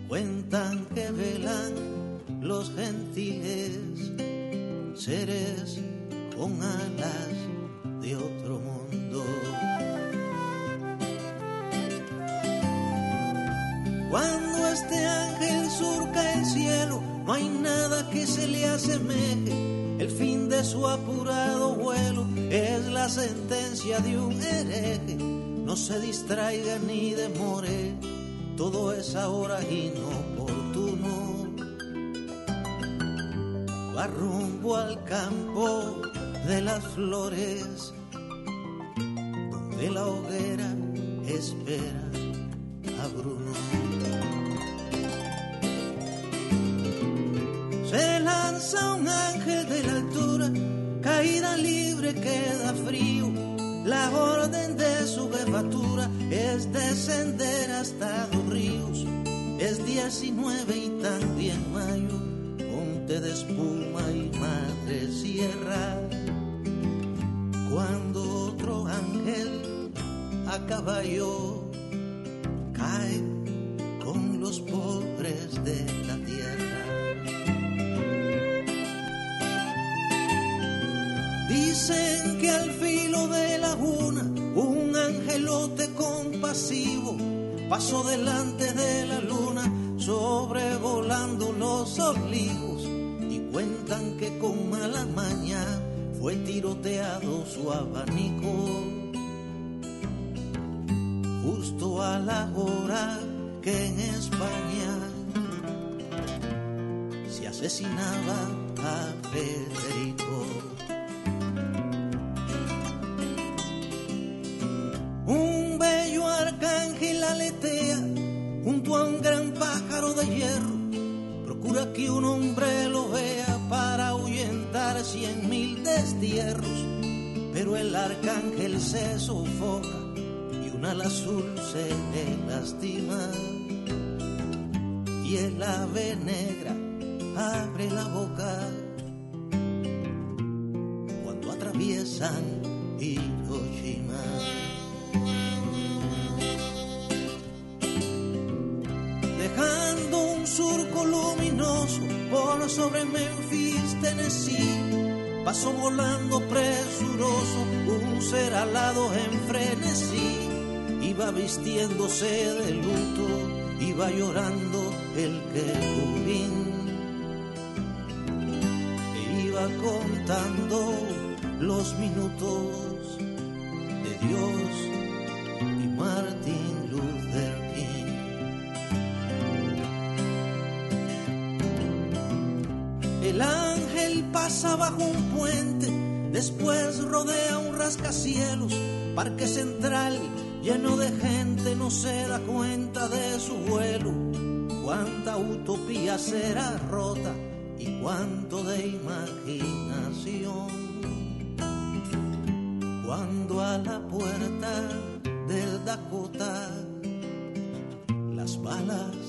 Cuentan que velan los gentiles, seres con alas de otro mundo. Cuando este ángel surca el cielo, no hay nada que se le asemeje. El fin de su apurado vuelo es la sentencia de un hereje. No se distraiga ni demore, todo es ahora inoportuno. Va rumbo al campo de las flores, donde la hoguera espera Se lanza un ángel de la altura, caída libre queda frío. La orden de su jefatura es descender hasta los ríos. Es 19 y también mayo, monte de espuma y madre sierra. Cuando otro ángel a caballo al filo de la un angelote compasivo pasó delante de la luna sobrevolando los olivos y cuentan que con mala maña fue tiroteado su abanico justo a la hora que en España se asesinaba a Federico. Pero el arcángel se sofoca y un ala se le lastima. Y el ave negra abre la boca cuando atraviesan Hiroshima. dejando un surco luminoso por sobre Memphis, Tennessee. Pasó volando presuroso un ser alado en frenesí. Iba vistiéndose de luto, iba llorando el querubín. E iba contando los minutos de Dios bajo un puente, después rodea un rascacielos, parque central lleno de gente, no se da cuenta de su vuelo. Cuánta utopía será rota y cuánto de imaginación. Cuando a la puerta del Dakota las balas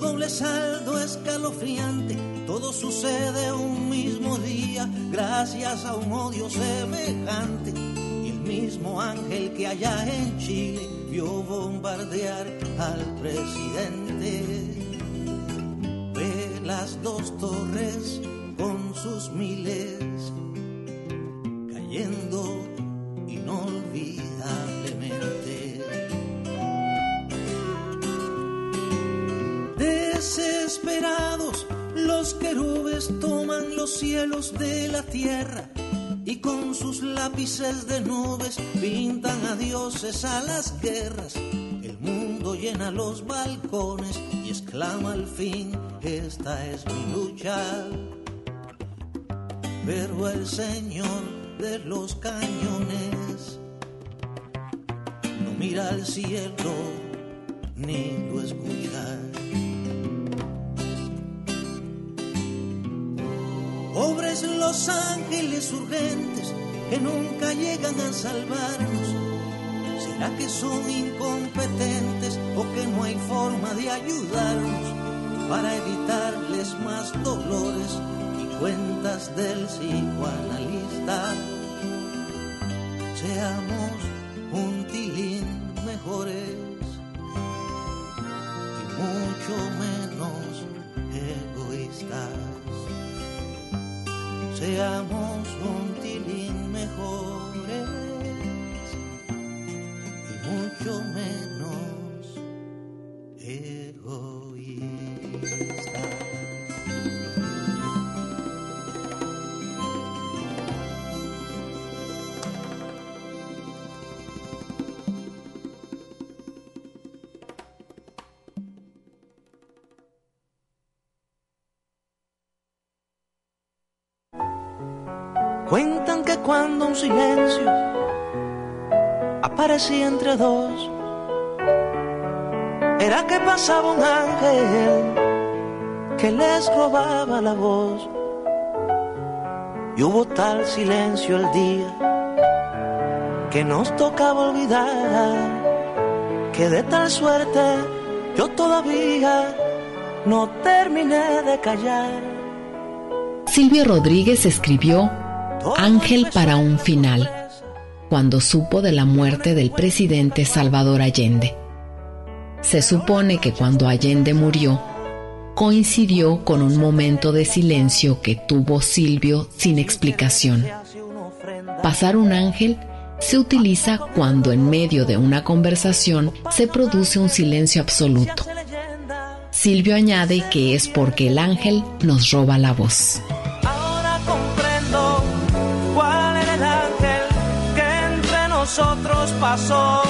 doble saldo escalofriante. Todo sucede un mismo día, gracias a un odio semejante. Y el mismo ángel que allá en Chile vio bombardear al presidente. Ve las dos torres con sus miles cayendo los querubes toman los cielos de la tierra y con sus lápices de nubes pintan a dioses a las guerras. El mundo llena los balcones y exclama al fin, esta es mi lucha. Pero el Señor de los cañones no mira al cielo ni lo escucha. Pobres los ángeles urgentes que nunca llegan a salvarnos. ¿Será que son incompetentes o que no hay forma de ayudarnos para evitarles más dolores y cuentas del psicoanalista? Seamos un tilín mejores y mucho menos egoístas seamos un tilín mejores un silencio aparecía entre dos, era que pasaba un ángel que les robaba la voz. Y hubo tal silencio el día que nos tocaba olvidar que de tal suerte yo todavía no terminé de callar. Silvio Rodríguez escribió Ángel para un final, cuando supo de la muerte del presidente Salvador Allende. Se supone que cuando Allende murió, coincidió con un momento de silencio que tuvo Silvio sin explicación. Pasar un ángel se utiliza cuando en medio de una conversación se produce un silencio absoluto. Silvio añade que es porque el ángel nos roba la voz. Pasó.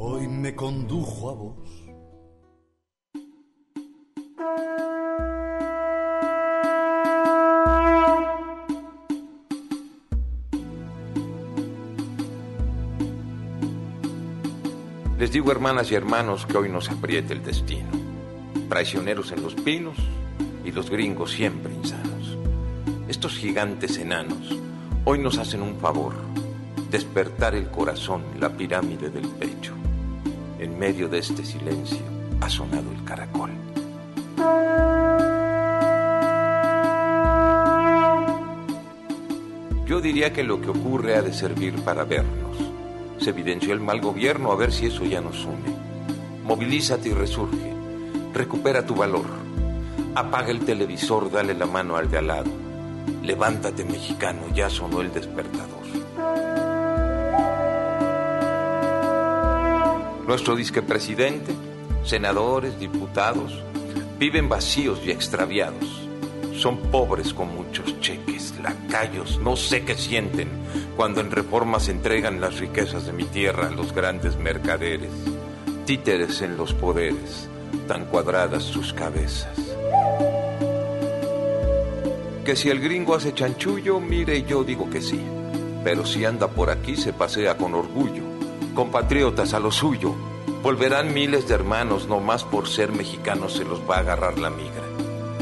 hoy me condujo a vos. Les digo, hermanas y hermanos, que hoy nos apriete el destino. Traicioneros en los pinos y los gringos siempre insanos. Estos gigantes enanos hoy nos hacen un favor, despertar el corazón, la pirámide del pecho. En medio de este silencio ha sonado el caracol. Yo diría que lo que ocurre ha de servir para vernos. Se evidenció el mal gobierno, a ver si eso ya nos une. Movilízate y resurge. Recupera tu valor. Apaga el televisor, dale la mano al de al lado. Levántate, mexicano, ya sonó el despertador. Nuestro disque presidente, senadores, diputados, viven vacíos y extraviados. Son pobres con muchos cheques, lacayos, no sé qué sienten cuando en reformas entregan las riquezas de mi tierra a los grandes mercaderes. Títeres en los poderes, tan cuadradas sus cabezas. Que si el gringo hace chanchullo, mire, yo digo que sí. Pero si anda por aquí, se pasea con orgullo. Compatriotas a lo suyo. Volverán miles de hermanos, no más por ser mexicanos se los va a agarrar la migra.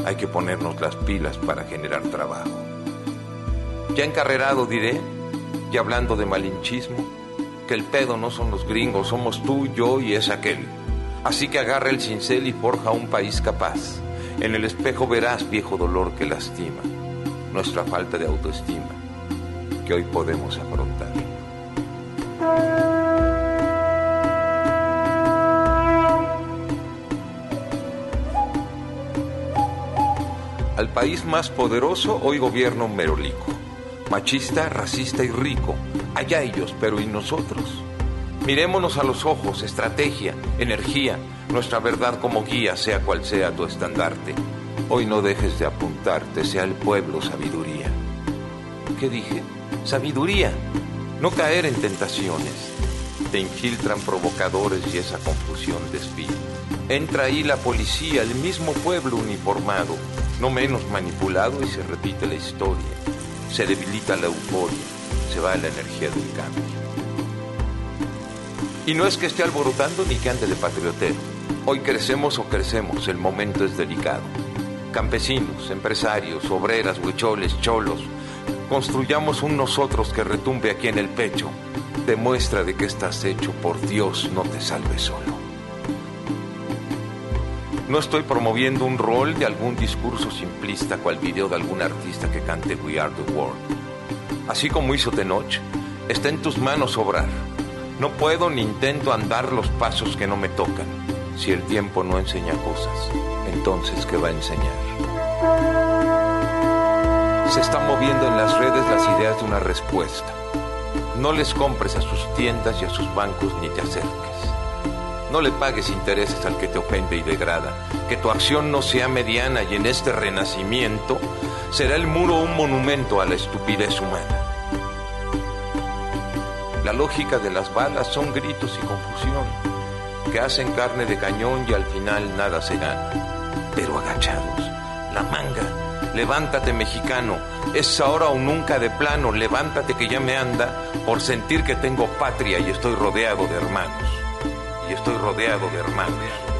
Hay que ponernos las pilas para generar trabajo. Ya encarrerado diré, y hablando de malinchismo, que el pedo no son los gringos, somos tú, yo y es aquel. Así que agarra el cincel y forja un país capaz. En el espejo verás viejo dolor que lastima, nuestra falta de autoestima, que hoy podemos afrontar. Al país más poderoso hoy gobierna un merolico. Machista, racista y rico. Allá ellos, pero ¿y nosotros? Mirémonos a los ojos, estrategia, energía, nuestra verdad como guía, sea cual sea tu estandarte. Hoy no dejes de apuntarte, sea el pueblo sabiduría. ¿Qué dije? Sabiduría. No caer en tentaciones. Te infiltran provocadores y esa confusión desvía. Entra ahí la policía, el mismo pueblo uniformado, no menos manipulado y se repite la historia. Se debilita la euforia, se va la energía del cambio. Y no es que esté alborotando ni que ande de patriotero. Hoy crecemos o crecemos, el momento es delicado. Campesinos, empresarios, obreras, huicholes, cholos, construyamos un nosotros que retumbe aquí en el pecho. Demuestra de que estás hecho por Dios, no te salves solo. No estoy promoviendo un rol de algún discurso simplista cual video de algún artista que cante We Are the World. Así como hizo Tenoch, está en tus manos obrar. No puedo ni intento andar los pasos que no me tocan. Si el tiempo no enseña cosas, entonces ¿qué va a enseñar? Se están moviendo en las redes las ideas de una respuesta. No les compres a sus tiendas y a sus bancos ni te acerques. No le pagues intereses al que te ofende y degrada. Que tu acción no sea mediana y en este renacimiento será el muro un monumento a la estupidez humana. La lógica de las balas son gritos y confusión que hacen carne de cañón y al final nada se gana. Pero agachados, la manga, levántate mexicano, es ahora o nunca de plano, levántate que ya me anda por sentir que tengo patria y estoy rodeado de hermanos y estoy rodeado de hermanos.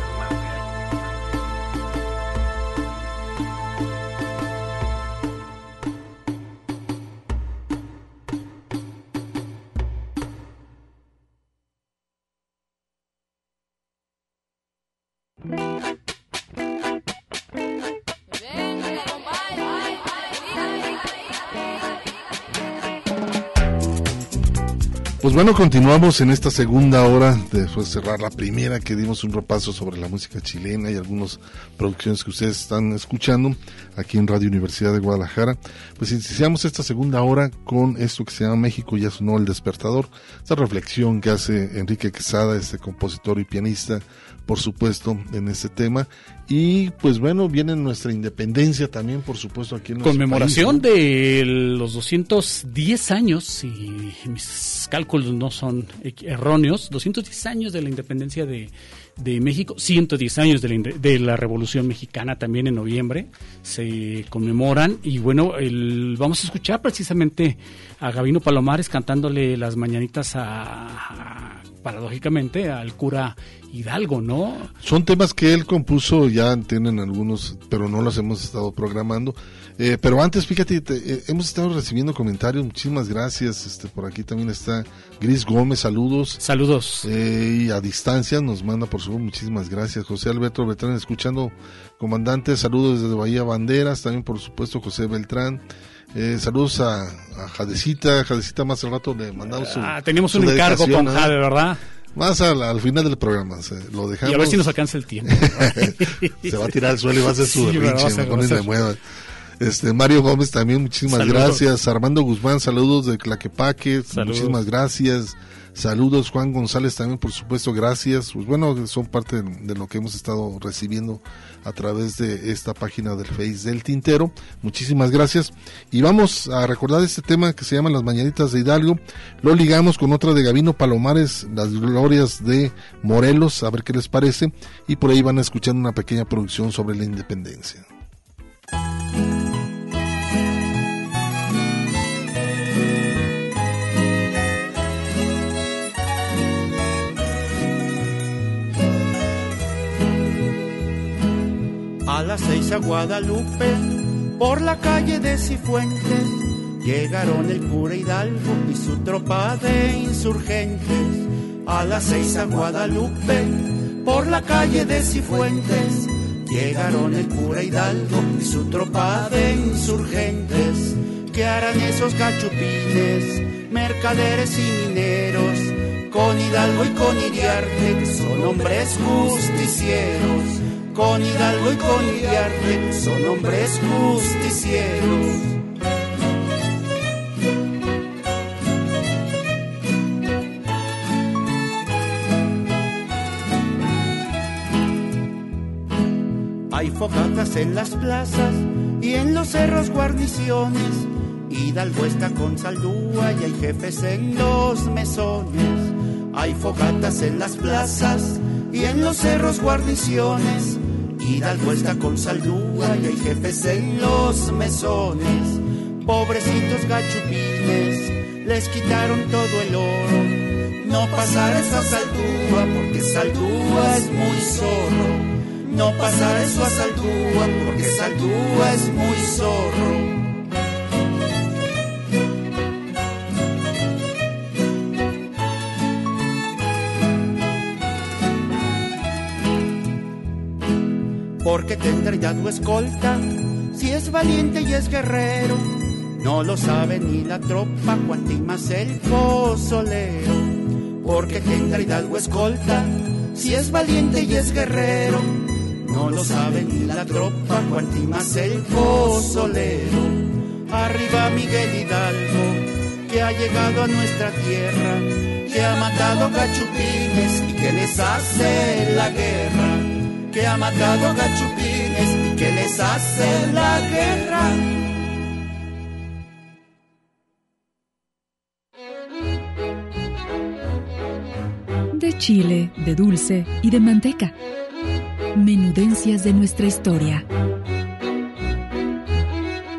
Bueno, continuamos en esta segunda hora, después de cerrar la primera, que dimos un repaso sobre la música chilena y algunas producciones que ustedes están escuchando aquí en Radio Universidad de Guadalajara. Pues iniciamos esta segunda hora con esto que se llama México ya sonó el despertador, esta reflexión que hace Enrique Quesada, este compositor y pianista, por supuesto, en este tema. Y pues bueno, viene nuestra independencia también, por supuesto, aquí en nuestro Conmemoración país, ¿no? de los 210 años, si mis cálculos no son erróneos, 210 años de la independencia de, de México, 110 años de la, de la, Revolución Mexicana también en noviembre se conmemoran y bueno, el, vamos a escuchar precisamente a Gabino Palomares cantándole las mañanitas a, paradójicamente al cura Hidalgo, ¿no? Son temas que él compuso, ya tienen algunos, pero no los hemos estado programando. Eh, pero antes, fíjate, eh, hemos estado recibiendo comentarios, muchísimas gracias. Este, por aquí también está Gris Gómez, saludos. Saludos. Eh, y a distancia nos manda por su muchísimas gracias. José Alberto Beltrán, escuchando, comandante, saludos desde Bahía Banderas, también por supuesto José Beltrán. saludos a, a, Jadecita, Jadecita más al rato le mandamos su. Ah, tenemos un encargo con Jade, ¿verdad? Más al, final del programa, lo dejamos. Y a ver si nos alcanza el tiempo. se va a tirar al suelo y va a hacer su sí, berrinche, este, Mario Gómez también, muchísimas gracias. Armando Guzmán, saludos de Claquepaque, muchísimas gracias. Saludos Juan González también, por supuesto, gracias. Pues bueno, son parte de lo que hemos estado recibiendo a través de esta página del Face del Tintero. Muchísimas gracias. Y vamos a recordar este tema que se llama Las Mañanitas de Hidalgo. Lo ligamos con otra de Gavino Palomares, Las Glorias de Morelos, a ver qué les parece. Y por ahí van a escuchar una pequeña producción sobre la independencia. Las seis a Guadalupe, por la calle de Cifuentes, llegaron el cura Hidalgo y su tropa de insurgentes. A las seis a Guadalupe, por la calle de Cifuentes, llegaron el cura Hidalgo y su tropa de insurgentes. ¿Qué harán esos gachupines, mercaderes y mineros? Con Hidalgo y con Iriarte, son hombres justicieros con Hidalgo y con Iriarte son hombres justicieros. Hay fogatas en las plazas y en los cerros guarniciones. Hidalgo está con saldúa y hay jefes en los mesones. Hay fogatas en las plazas y en los cerros guarniciones. Hidalgo está con saldúa y hay jefes en los mesones. Pobrecitos gachupines, les quitaron todo el oro. No pasar esa saldúa porque saldúa es muy zorro. No pasar eso a saldúa porque saldúa es muy zorro. Porque tendrá ya escolta, si es valiente y es guerrero, no lo sabe ni la tropa, cuanti más el pozolero, porque tendrá Hidalgo escolta, si es valiente y es guerrero, no lo sabe ni la tropa, cuanti más el pozolero. Arriba Miguel Hidalgo, que ha llegado a nuestra tierra, que ha matado gachupines y que les hace la guerra que ha matado gachupines y que les hace la guerra. De chile, de dulce y de manteca. Menudencias de nuestra historia.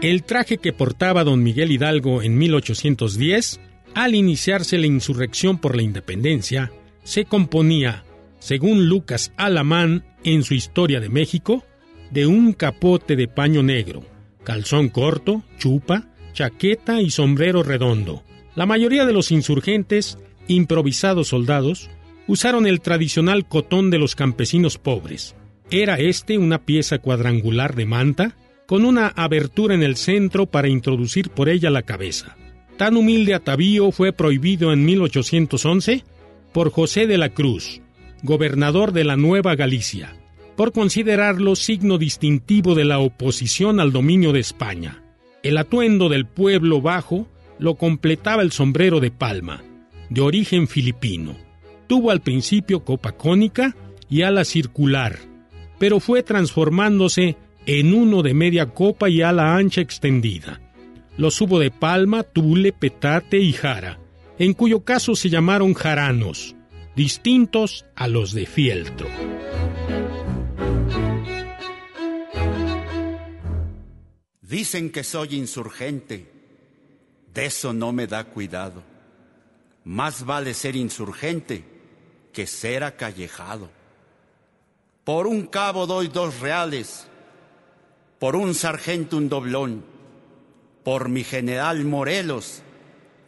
El traje que portaba don Miguel Hidalgo en 1810, al iniciarse la insurrección por la independencia, se componía según Lucas Alamán en su Historia de México, de un capote de paño negro, calzón corto, chupa, chaqueta y sombrero redondo. La mayoría de los insurgentes, improvisados soldados, usaron el tradicional cotón de los campesinos pobres. Era este una pieza cuadrangular de manta, con una abertura en el centro para introducir por ella la cabeza. Tan humilde atavío fue prohibido en 1811 por José de la Cruz, gobernador de la Nueva Galicia, por considerarlo signo distintivo de la oposición al dominio de España. El atuendo del pueblo bajo lo completaba el sombrero de palma, de origen filipino. Tuvo al principio copa cónica y ala circular, pero fue transformándose en uno de media copa y ala ancha extendida. Los hubo de palma, tule, petate y jara, en cuyo caso se llamaron jaranos distintos a los de fieltro. Dicen que soy insurgente, de eso no me da cuidado. Más vale ser insurgente que ser acallejado. Por un cabo doy dos reales, por un sargento un doblón, por mi general Morelos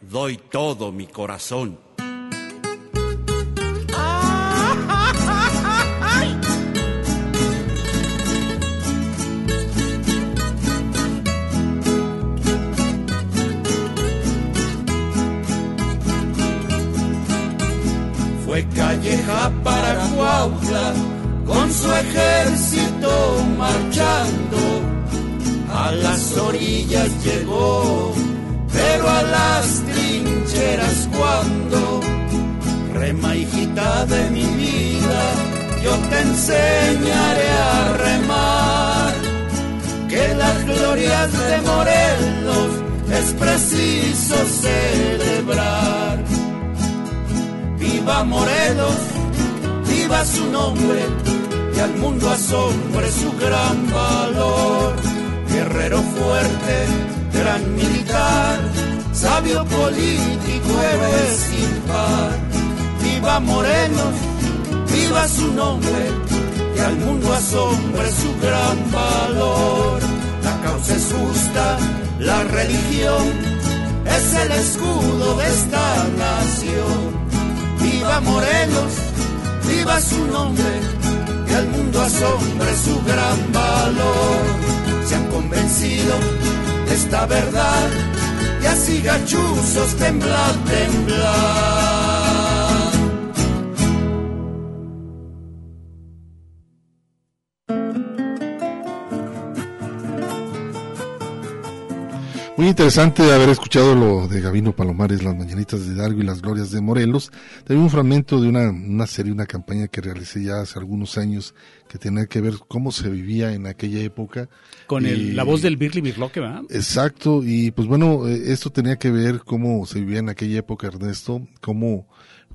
doy todo mi corazón. Con su ejército marchando. A las orillas llegó, pero a las trincheras cuando. Rema hijita de mi vida, yo te enseñaré a remar. Que las glorias de Morelos es preciso celebrar. Viva Morelos, viva su nombre, y al mundo asombre su gran valor. Guerrero fuerte, gran militar, sabio político, héroe sin par. Viva Morelos, viva su nombre, y al mundo asombre su gran valor. La causa es justa, la religión es el escudo de esta nación viva Morelos, viva su nombre, que al mundo asombre su gran valor. Se han convencido de esta verdad y así gachuzos temblar, temblar. Muy interesante haber escuchado lo de Gabino Palomares, las mañanitas de Hidalgo y las glorias de Morelos. También un fragmento de una, una serie, una campaña que realicé ya hace algunos años que tenía que ver cómo se vivía en aquella época. Con el, Y- la voz del Birli Birloque, ¿verdad? Exacto, y pues bueno, eh, esto tenía que ver cómo se vivía en aquella época, Ernesto, cómo,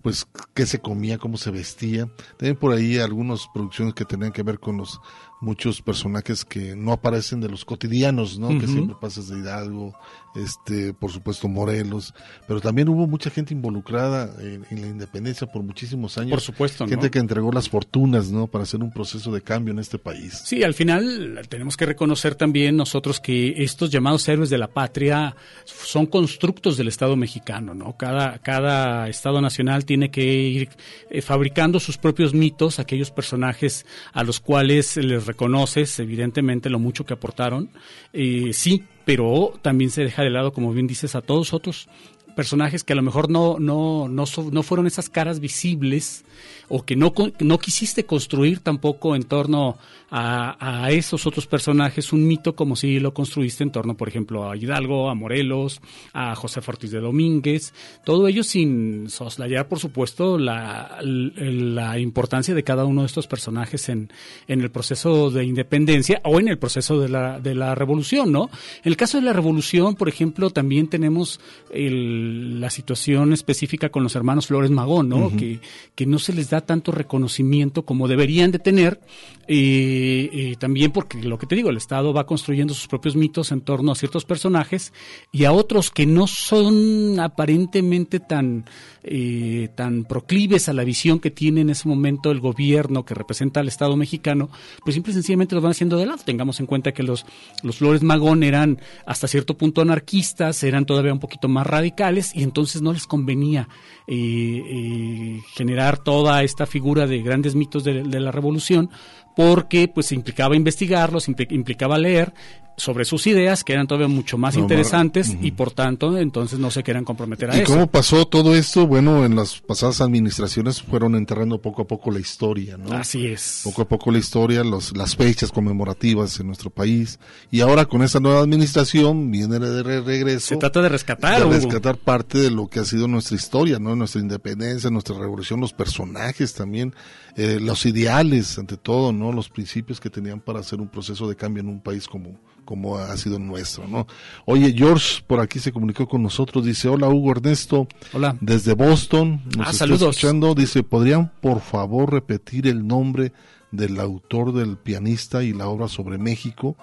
pues, qué se comía, cómo se vestía. También por ahí algunas producciones que tenían que ver con los muchos personajes que no aparecen de los cotidianos, ¿no? Que siempre pasas de Hidalgo, este, por supuesto Morelos, pero también hubo mucha gente involucrada en, en la independencia por muchísimos años. Por supuesto, ¿no? Gente que entregó las fortunas, ¿no? Para hacer un proceso de cambio en este país. Sí, al final tenemos que reconocer también nosotros que estos llamados héroes de la patria son constructos del Estado mexicano, ¿no? Cada, cada Estado nacional tiene que ir eh, fabricando sus propios mitos, aquellos personajes a los cuales les reconoces, evidentemente, lo mucho que aportaron. Eh, sí, pero también se deja de lado, como bien dices, a todos otros personajes que a lo mejor no, no, no, no fueron esas caras visibles o que no, no quisiste construir tampoco en torno a, a esos otros personajes un mito como si lo construiste en torno, por ejemplo, a Hidalgo, a Morelos, a José Ortiz de Domínguez, todo ello sin soslayar, por supuesto, la, la importancia de cada uno de estos personajes en, en el proceso de independencia o en el proceso de la, de la revolución, ¿no? En el caso de la revolución, por ejemplo, también tenemos el- la situación específica con los hermanos Flores Magón, ¿no? Que, que no se les da tanto reconocimiento como deberían de tener, eh, también porque lo que te digo, el Estado va construyendo sus propios mitos en torno a ciertos personajes y a otros que no son aparentemente tan, eh, tan proclives a la visión que tiene en ese momento el gobierno que representa al Estado mexicano, pues simple y sencillamente los van haciendo de lado. Tengamos en cuenta que los, los Flores Magón eran hasta cierto punto anarquistas, eran todavía un poquito más radicales y entonces no les convenía eh, eh, generar toda esta figura de grandes mitos de, de la revolución porque pues implicaba investigarlos, impli- implicaba leer sobre sus ideas que eran todavía mucho más No, interesantes y por tanto entonces no se querían comprometer a ¿Y eso. cómo pasó todo esto? Bueno, en las pasadas administraciones fueron enterrando poco a poco la historia, ¿no? Así es. Poco a poco la historia, los, las fechas conmemorativas en nuestro país. Y ahora con esta nueva administración viene de re- regreso. Se trata de rescatar, de Hugo. rescatar parte de lo que ha sido nuestra historia, ¿no? Nuestra independencia, nuestra revolución, los personajes también, eh, los ideales, ante todo, ¿no? Los principios que tenían para hacer un proceso de cambio en un país como, como ha sido nuestro, ¿no? Oye, George por aquí se comunicó con nosotros, dice, hola Hugo Ernesto. Hola. Desde Boston. Nos Ah, está saludos. escuchando. Dice, ¿podrían por favor repetir el nombre del autor del pianista y la obra sobre México?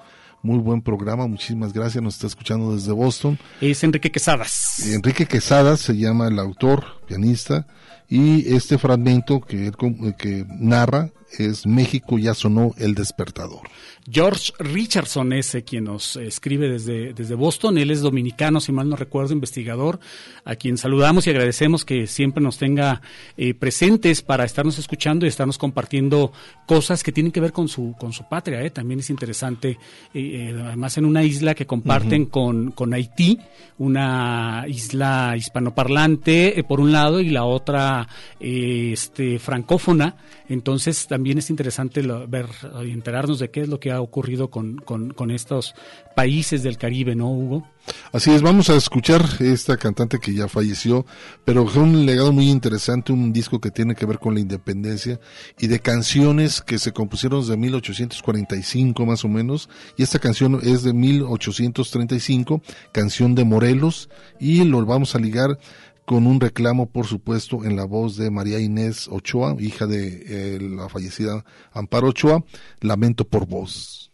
Muy buen programa, muchísimas gracias. Nos está escuchando desde Boston. Es Enrique Quesadas. Enrique Quesada se llama el autor, pianista, y este fragmento que, él eh, que narra es México ya sonó el despertador. George Richardson es eh, quien nos escribe desde, desde Boston. Él es dominicano, si mal no recuerdo, investigador, a quien saludamos y agradecemos que siempre nos tenga eh, presentes para estarnos escuchando y estarnos compartiendo cosas que tienen que ver con su, con su patria. eh. También es interesante, eh, además en una isla que comparten con, con Haití, una isla hispanoparlante por un lado y la otra eh, este, francófona. Entonces también es interesante lo- ver enterarnos de qué es lo que ha ocurrido con, con, con estos países del Caribe, ¿no, Hugo? Así es, vamos a escuchar esta cantante que ya falleció, pero fue un legado muy interesante, un disco que tiene que ver con la independencia y de canciones que se compusieron desde 1845 más o menos, y esta canción es de 1835, canción de Morelos, y lo vamos a ligar con un reclamo, por supuesto, en la voz de María Inés Ochoa, hija de eh, la fallecida Amparo Ochoa, Lamento por vos.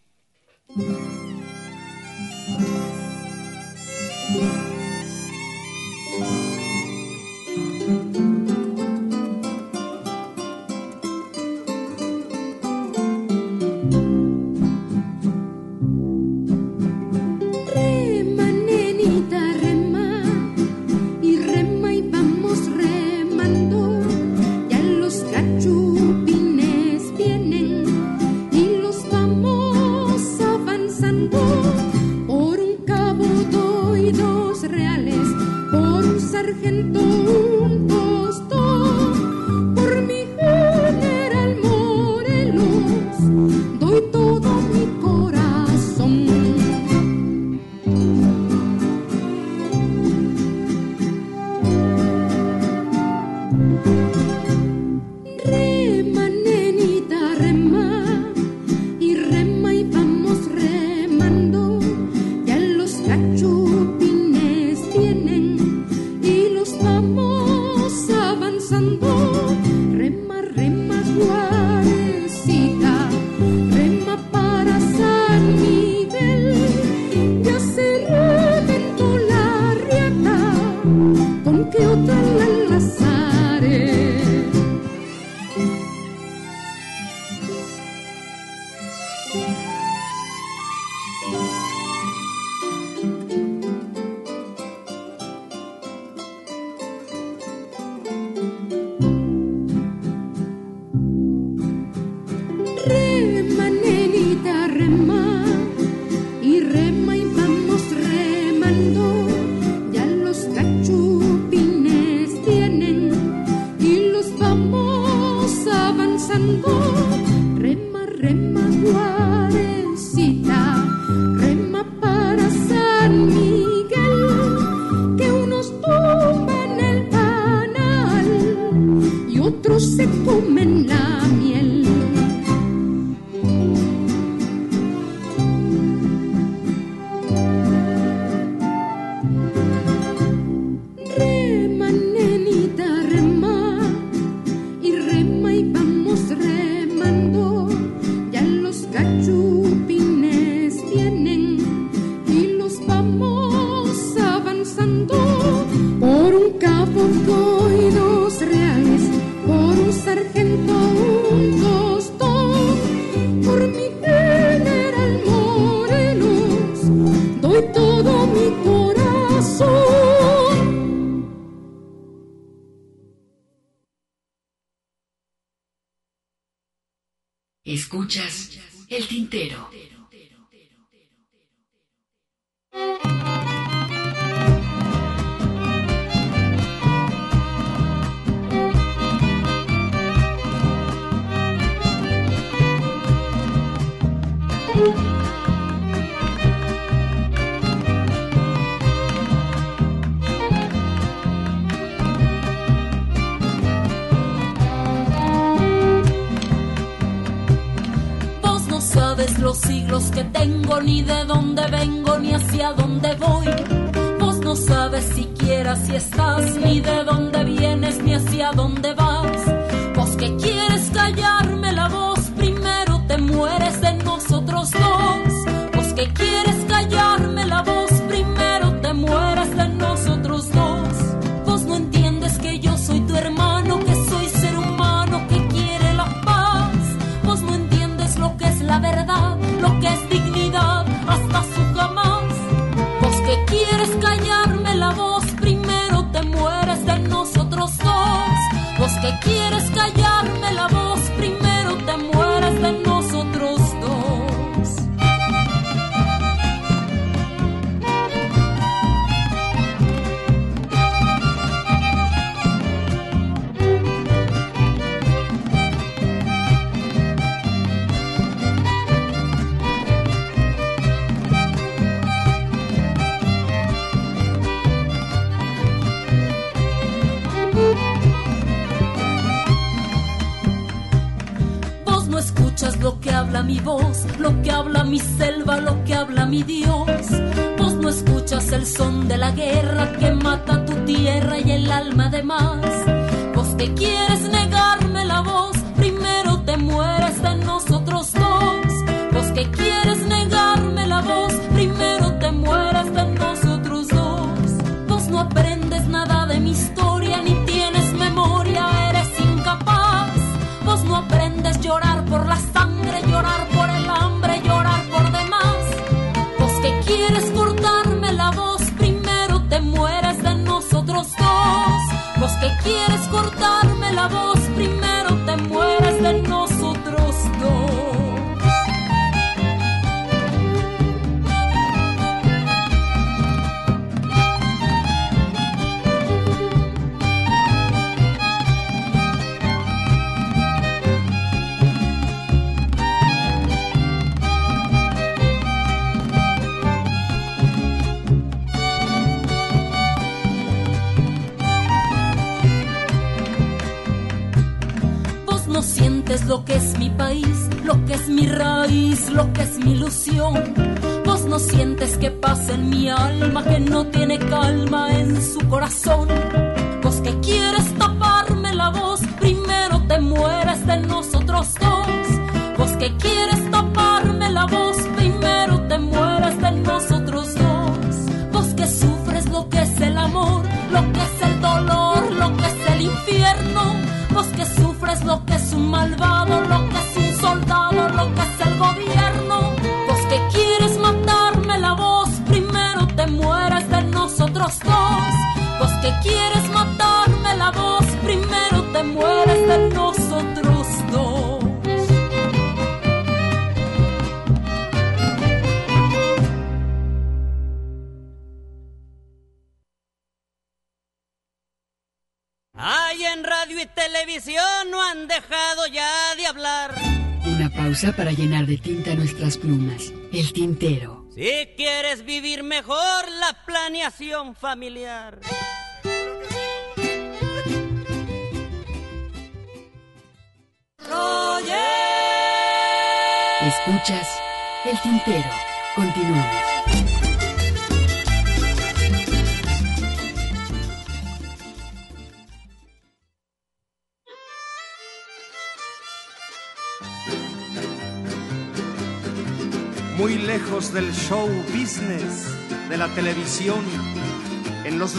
donde vengo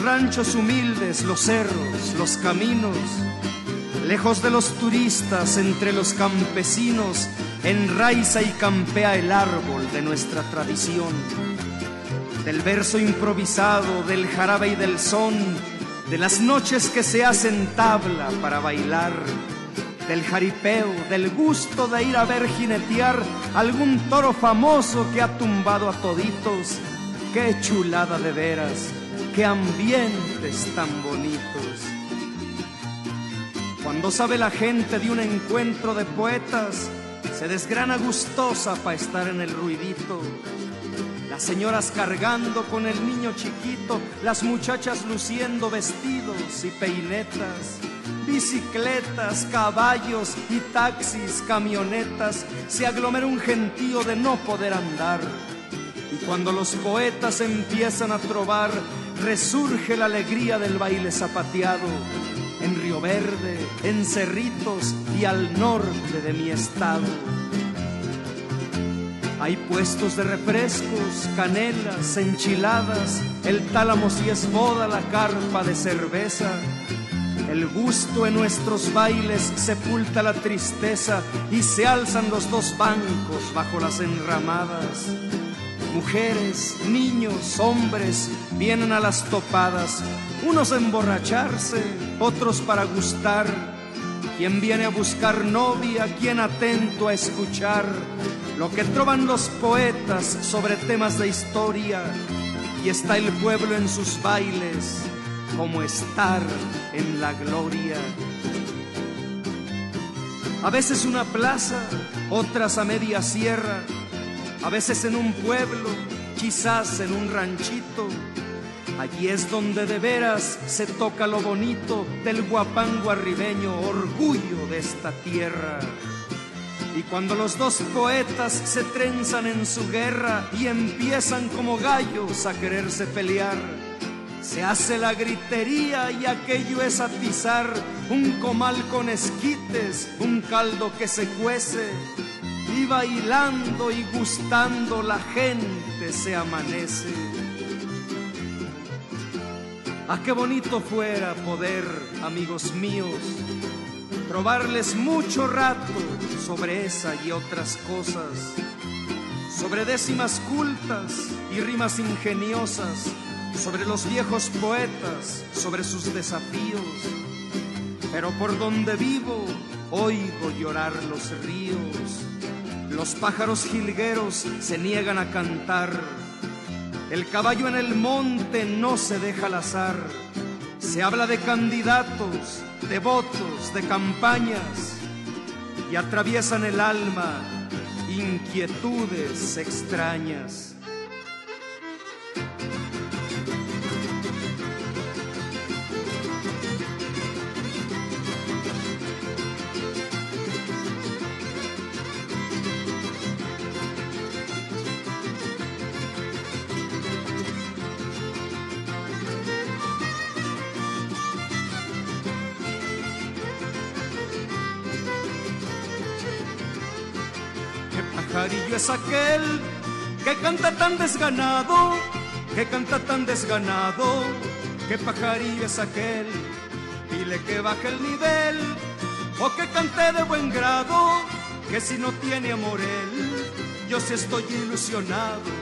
los ranchos humildes, los cerros, los caminos, lejos de los turistas, entre los campesinos, enraiza y campea el árbol de nuestra tradición. Del verso improvisado, del jarabe y del son, de las noches que se hacen tabla para bailar, del jaripeo, del gusto de ir a ver jinetear algún toro famoso que ha tumbado a toditos. ¡Qué chulada de veras! qué ambientes tan bonitos. Cuando sabe la gente de un encuentro de poetas, se desgrana gustosa para estar en el ruidito. Las señoras cargando con el niño chiquito, las muchachas luciendo vestidos y peinetas, bicicletas, caballos y taxis, camionetas, se aglomera un gentío de no poder andar. Y cuando los poetas empiezan a trobar, resurge la alegría del baile zapateado en Río Verde, en Cerritos y al norte de mi estado. Hay puestos de refrescos, canelas, enchiladas, el tálamo si es boda, la carpa de cerveza. El gusto en nuestros bailes sepulta la tristeza y se alzan los dos bancos bajo las enramadas. Mujeres, niños, hombres vienen a las topadas, unos a emborracharse, otros para gustar. Quien viene a buscar novia, quien atento a escuchar lo que troban los poetas sobre temas de historia. Y está el pueblo en sus bailes, como estar en la gloria. A veces una plaza, otras a media sierra a veces en un pueblo, quizás en un ranchito. Allí es donde de veras se toca lo bonito del guapango arribeño, orgullo de esta tierra. Y cuando los dos poetas se trenzan en su guerra y empiezan como gallos a quererse pelear, se hace la gritería y aquello es atizar un comal con esquites, un caldo que se cuece y bailando y gustando la gente se amanece. Ah, qué bonito fuera poder, amigos míos, probarles mucho rato sobre esa y otras cosas, sobre décimas cultas y rimas ingeniosas, sobre los viejos poetas, sobre sus desafíos. Pero por donde vivo, oigo llorar los ríos los pájaros jilgueros se niegan a cantar. El caballo en el monte no se deja al azar. Se habla de candidatos, de votos, de campañas y atraviesan el alma inquietudes extrañas. Es aquel que canta tan desganado, que canta tan desganado, que pajarillo es aquel, dile que baje el nivel, o que cante de buen grado, que si no tiene amor él, yo sí estoy ilusionado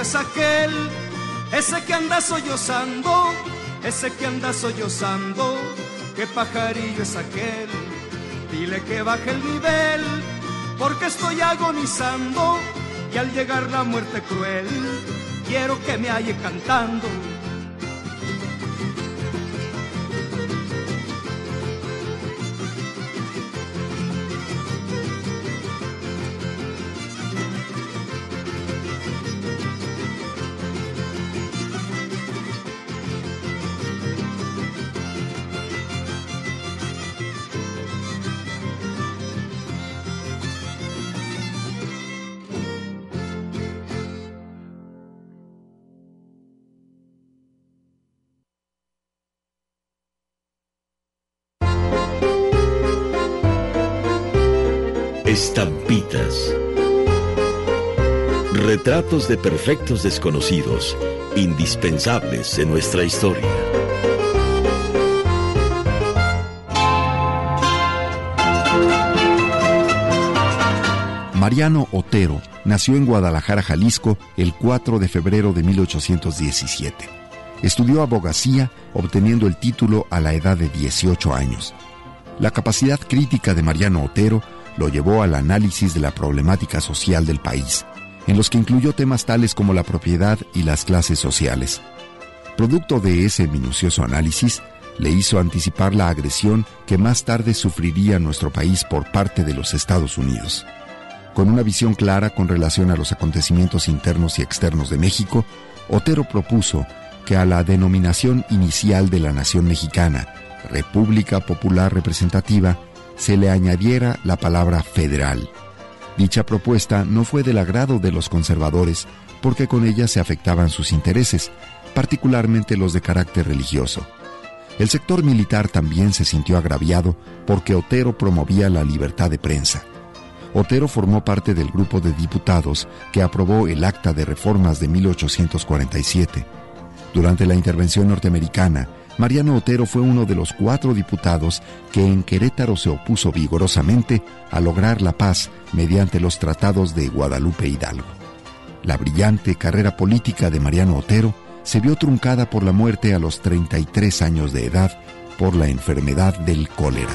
es aquel, ese que anda sollozando, ese que anda sollozando, qué pajarillo es aquel, dile que baje el nivel, porque estoy agonizando y al llegar la muerte cruel, quiero que me halle cantando De perfectos desconocidos, indispensables en nuestra historia. Mariano Otero nació en Guadalajara, Jalisco, el 4 de febrero de 1817. Estudió abogacía, obteniendo el título a la edad de 18 años. La capacidad crítica de Mariano Otero lo llevó al análisis de la problemática social del país, en los que incluyó temas tales como la propiedad y las clases sociales. Producto de ese minucioso análisis, le hizo anticipar la agresión que más tarde sufriría nuestro país por parte de los Estados Unidos. Con una visión clara con relación a los acontecimientos internos y externos de México, Otero propuso que a la denominación inicial de la nación mexicana, República Popular Representativa, se le añadiera la palabra federal. Dicha propuesta no fue del agrado de los conservadores porque con ella se afectaban sus intereses, particularmente los de carácter religioso. El sector militar también se sintió agraviado porque Otero promovía la libertad de prensa. Otero formó parte del grupo de diputados que aprobó el Acta de Reformas de 1847. Durante la intervención norteamericana, Mariano Otero fue uno de los cuatro diputados que en Querétaro se opuso vigorosamente a lograr la paz mediante los tratados de Guadalupe Hidalgo. La brillante carrera política de Mariano Otero se vio truncada por la muerte a los 33 años de edad por la enfermedad del cólera.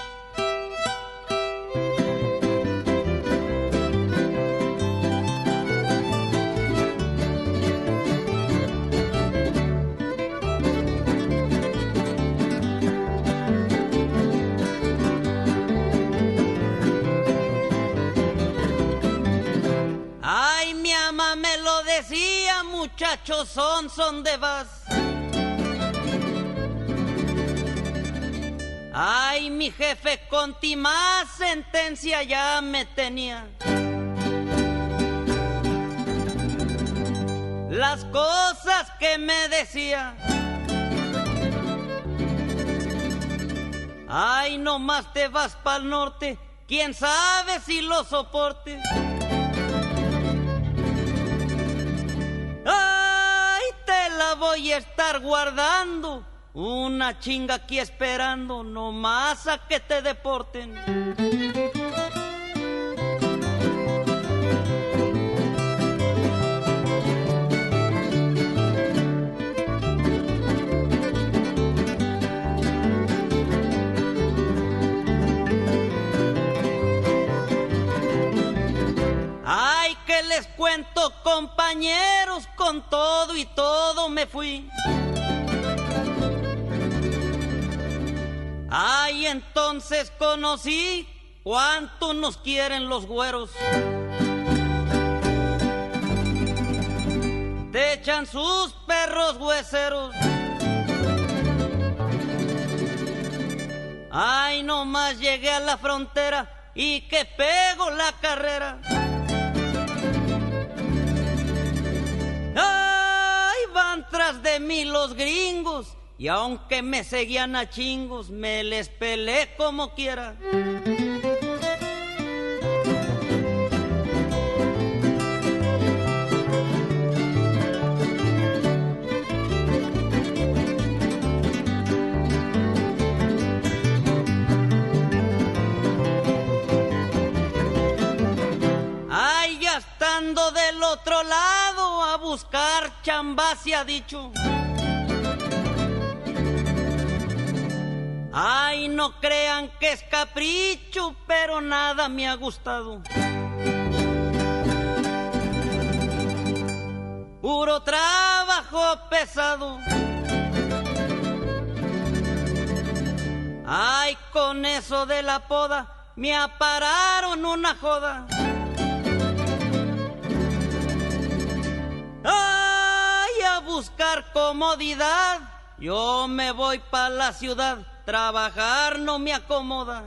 muchachos, son, son de vas. Ay, mi jefe conti más sentencia ya me tenía. Las cosas que me decía. Ay, no más te vas pa'l norte, quién sabe si lo soporte. Voy a estar guardando una chinga aquí esperando nomás a que te deporten. Les cuento compañeros, con todo y todo me fui. Ay, entonces conocí cuánto nos quieren los güeros. Te echan sus perros hueseros. Ay, nomás llegué a la frontera y que pego la carrera. De mí los gringos y aunque me seguían a chingos, me les pelé como quiera. Ay, ya estando del otro lado buscar chamba se ha dicho. Ay, no crean que es capricho, pero nada me ha gustado. Puro trabajo pesado. Ay, con eso de la poda me apararon una joda. Ay, a buscar comodidad, yo me voy para la ciudad trabajar no me acomoda.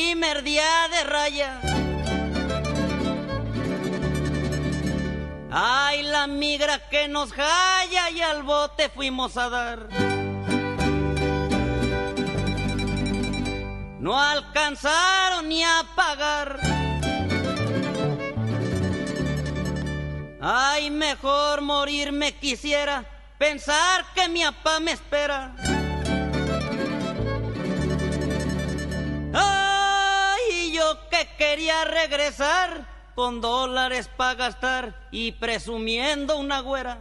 Primer día de raya. Ay, la migra que nos jaya y al bote fuimos a dar. No alcanzaron ni a pagar. Ay, mejor morirme quisiera, pensar que mi papá me espera. Quería regresar con dólares para gastar y presumiendo una güera.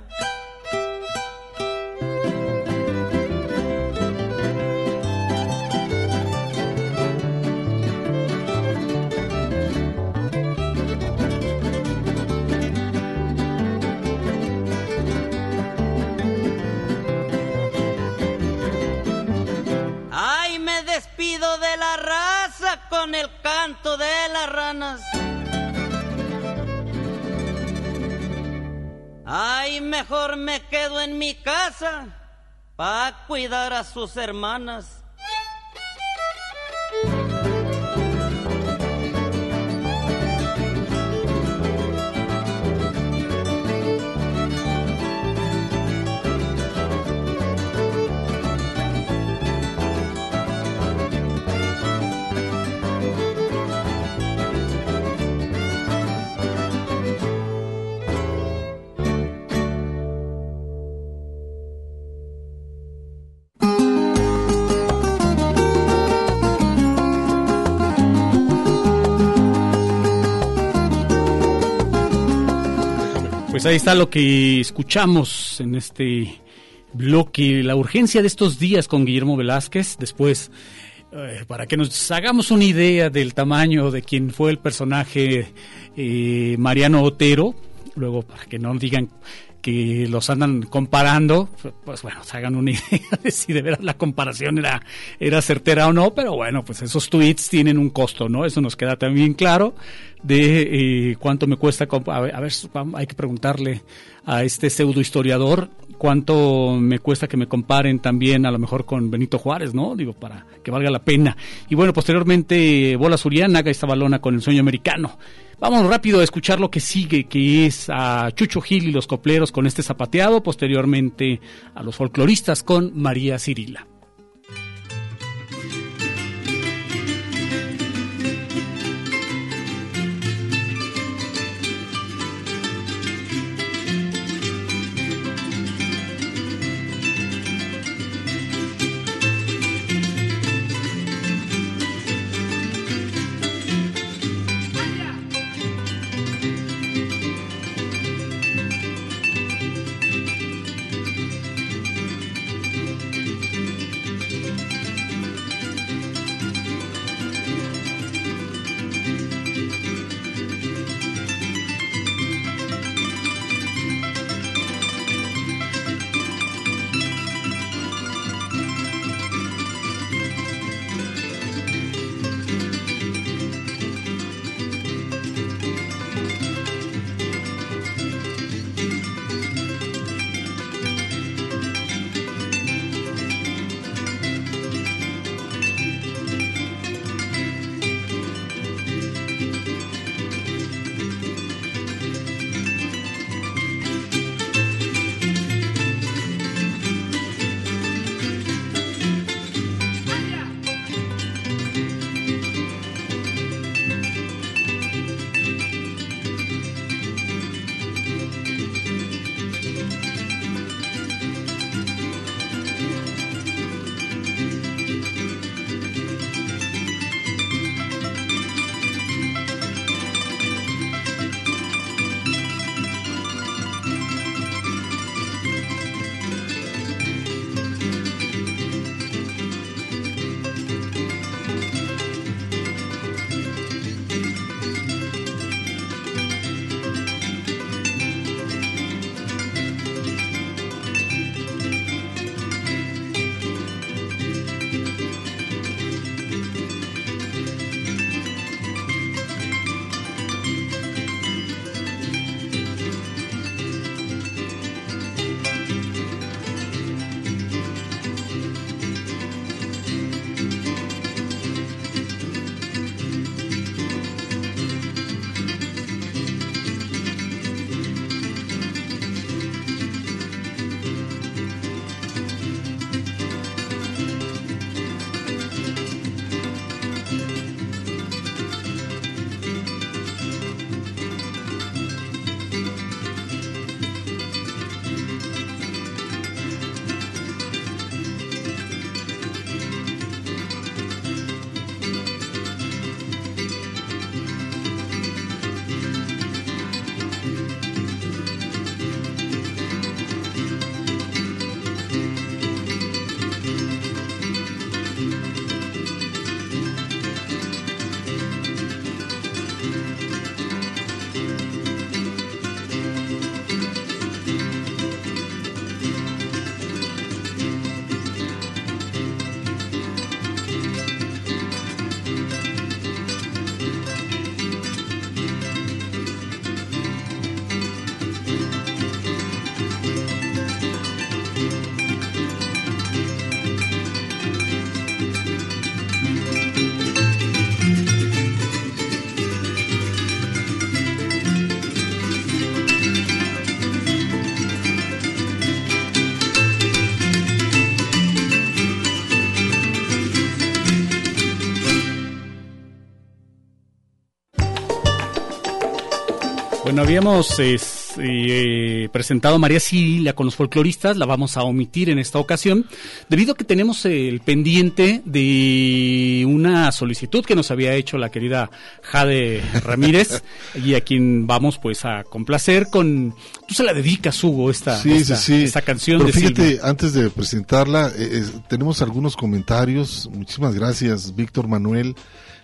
El canto de las ranas. Ay, mejor me quedo en mi casa para cuidar a sus hermanas. Pues ahí está lo que escuchamos en este bloque, la urgencia de estos días con Guillermo Velázquez. Después, eh, para que nos hagamos una idea del tamaño de quien fue el personaje eh, Mariano Otero, luego para que no digan que los andan comparando, pues bueno, se hagan una idea de si de verdad la comparación era, era certera o no, pero bueno, pues esos tweets tienen un costo, ¿no? Eso nos queda también claro de eh, cuánto me cuesta, a ver, a ver, hay que preguntarle a este pseudo historiador cuánto me cuesta que me comparen también a lo mejor con Benito Juárez, ¿no? Digo, para que valga la pena. Y bueno, posteriormente Bola Suriana, esta balona con el sueño americano. Vamos rápido a escuchar lo que sigue, que es a Chucho Gil y los copleros con este zapateado, posteriormente a los folcloristas con María Cirila. Bueno, habíamos eh, presentado a María Cilia con los folcloristas, la vamos a omitir en esta ocasión, debido a que tenemos el pendiente de una solicitud que nos había hecho la querida Jade Ramírez y a quien vamos pues a complacer con... Tú se la dedicas, Hugo, esta, Sí, esta, sí, sí. esta canción Pero de fíjate, antes de presentarla, eh, eh, tenemos algunos comentarios. Muchísimas gracias, Víctor Manuel.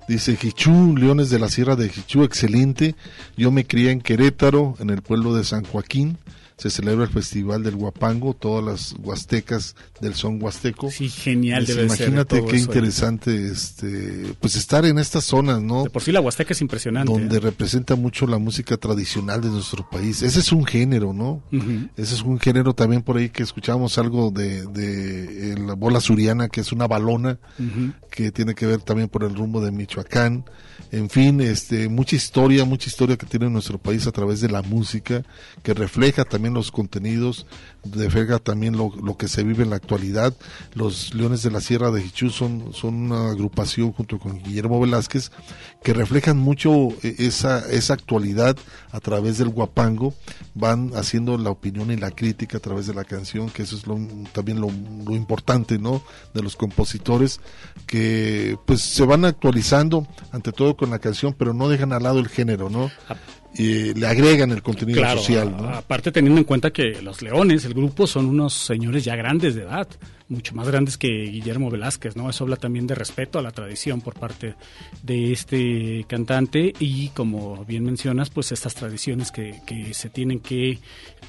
Dice Jichú, Leones de la Sierra de Jichú, excelente. Yo me crié en Querétaro, en el pueblo de San Joaquín. Se celebra el Festival del Huapango, todas las huastecas del son huasteco. Sí, genial Pues debe Imagínate qué eso, interesante, este, pues estar en estas zonas, ¿no? De por sí la Huasteca es impresionante. donde ¿eh? representa mucho la música tradicional de nuestro país. Ese es un género, ¿no? Ese es un género también por ahí que escuchamos algo de, de la bola suriana, que es una balona, que tiene que ver también por el rumbo de Michoacán. En fin, este, mucha historia, mucha historia que tiene nuestro país a través de la música, que refleja también los contenidos, refleja también lo, que se vive en la actualidad. Los Leones de la Sierra de Jichú son, son una agrupación junto con Guillermo Velázquez que reflejan mucho eh, esa, esa actualidad a través del guapango, van haciendo la opinión y la crítica a través de la canción, que eso es lo, también lo, lo importante, ¿no? De los compositores que pues se van actualizando ante todo con la canción, pero no dejan al lado el género, ¿no? Y le agregan el contenido Claro, social, aparte teniendo en cuenta que los Leones, el grupo, son unos señores ya grandes de edad, mucho más grandes que Guillermo Velázquez, ¿no? Eso habla también de respeto a la tradición por parte de este cantante y, como bien mencionas, pues estas tradiciones que, que se tienen que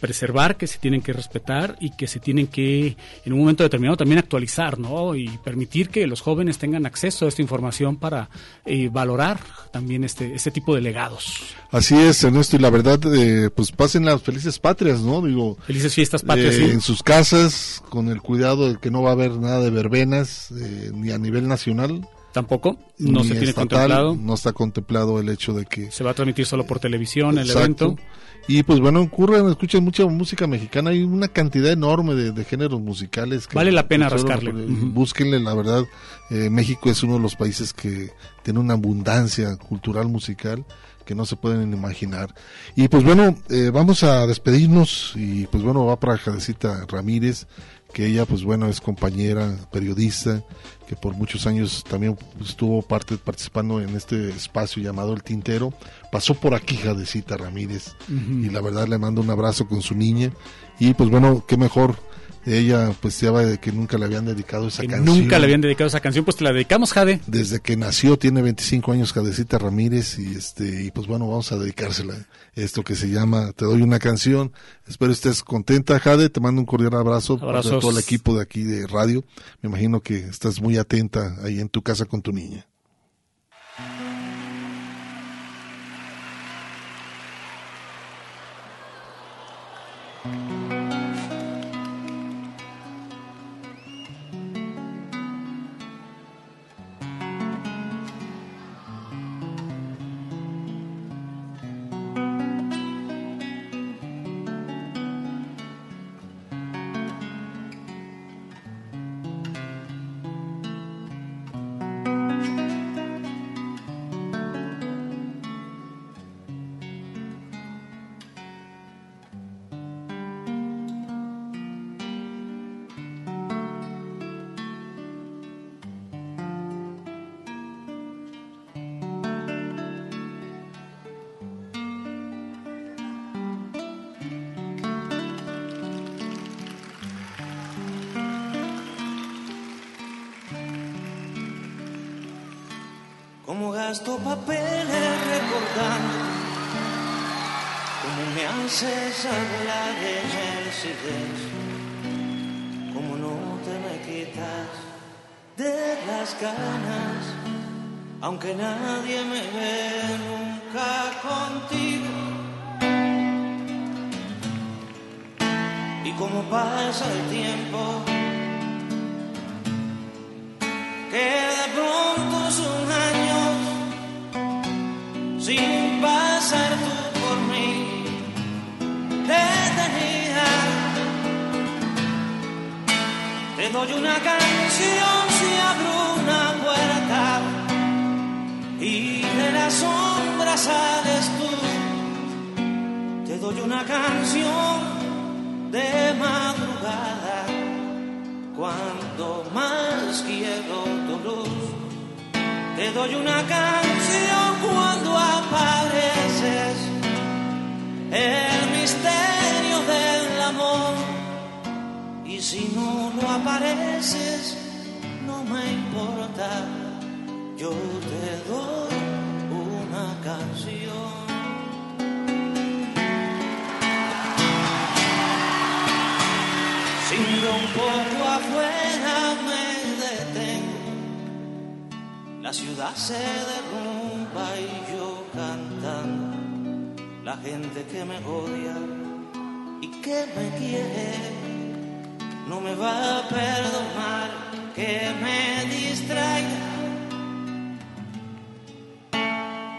preservar, que se tienen que respetar y que se tienen que, en un momento determinado, también actualizar, ¿no? Y permitir que los jóvenes tengan acceso a esta información para eh, valorar también este, este tipo de legados. Así es, Ernesto, y la verdad, eh, pues pasen las felices patrias, ¿no? Digo, Felices fiestas patrias, eh, sí. en sus casas, con el cuidado de que no va a haber nada de verbenas, eh, ni a nivel nacional. Tampoco, no se tiene estatal, contemplado. No está contemplado el hecho de que... Se va a transmitir solo por televisión el Exacto. evento. Y pues bueno, ocurren, escuchan mucha música mexicana, hay una cantidad enorme de, de géneros musicales. Vale la pena rascarle. Ujú. Búsquenle, la verdad, eh, México es uno de los países que tiene una abundancia cultural musical que no se pueden imaginar. Y pues bueno, eh, vamos a despedirnos y pues bueno, va para Jadecita Ramírez, que ella pues bueno es compañera, periodista, que por muchos años también estuvo parte, participando en este espacio llamado El Tintero. Pasó por aquí Jadecita Ramírez y la verdad le mando un abrazo con su niña y pues bueno, qué mejor. Ella pues ya de que nunca le habían dedicado esa Que canción. nunca le habían dedicado esa canción, pues te la dedicamos, Jade. Desde que nació tiene 25 años Jadecita Ramírez y este y pues bueno, vamos a dedicársela esto que se llama Te doy una canción. Espero estés contenta, Jade, te mando un cordial abrazo Abrazos. todo el equipo de aquí de radio. Me imagino que estás muy atenta ahí en tu casa con tu niña. Como gasto papeles recordando Como me haces hablar el silencio Como no te me quitas de las ganas Aunque nadie me ve nunca contigo. Y como pasa el tiempo Te doy una canción si abro una puerta y de la sombra sales tú doy una canción de madrugada cuando más quiero tu luz. Te doy una canción cuando apareces, el misterio del amor. Si no lo apareces, no me importa, yo te doy una canción. Si un poco afuera me detengo, la ciudad se derrumba y yo cantando, la gente que me odia y que me quiere, no me va a perdonar que me distraiga.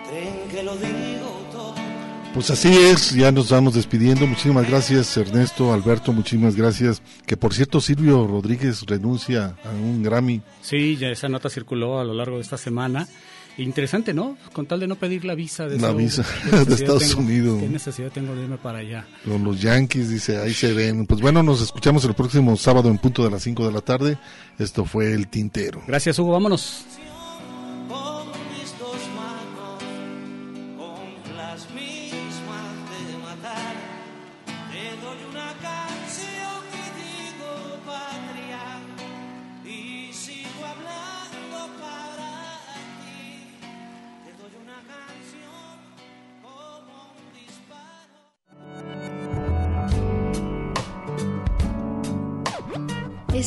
Creen que lo digo todo. Pues así es, ya nos vamos despidiendo. Muchísimas gracias Ernesto, Alberto, muchísimas gracias. Que por cierto Silvio Rodríguez renuncia a un Grammy. Sí, ya esa nota circuló a lo largo de esta semana. Interesante, ¿no? Con tal de no pedir la visa de, La visa ¿qué de Estados tengo- Unidos. ¿Qué necesidad tengo de irme para allá? Con los Yankees, dice, ahí se ven. Pues bueno, nos escuchamos el próximo sábado en punto de las 5 de la tarde. Esto fue El Tintero. Gracias, Hugo. Vámonos.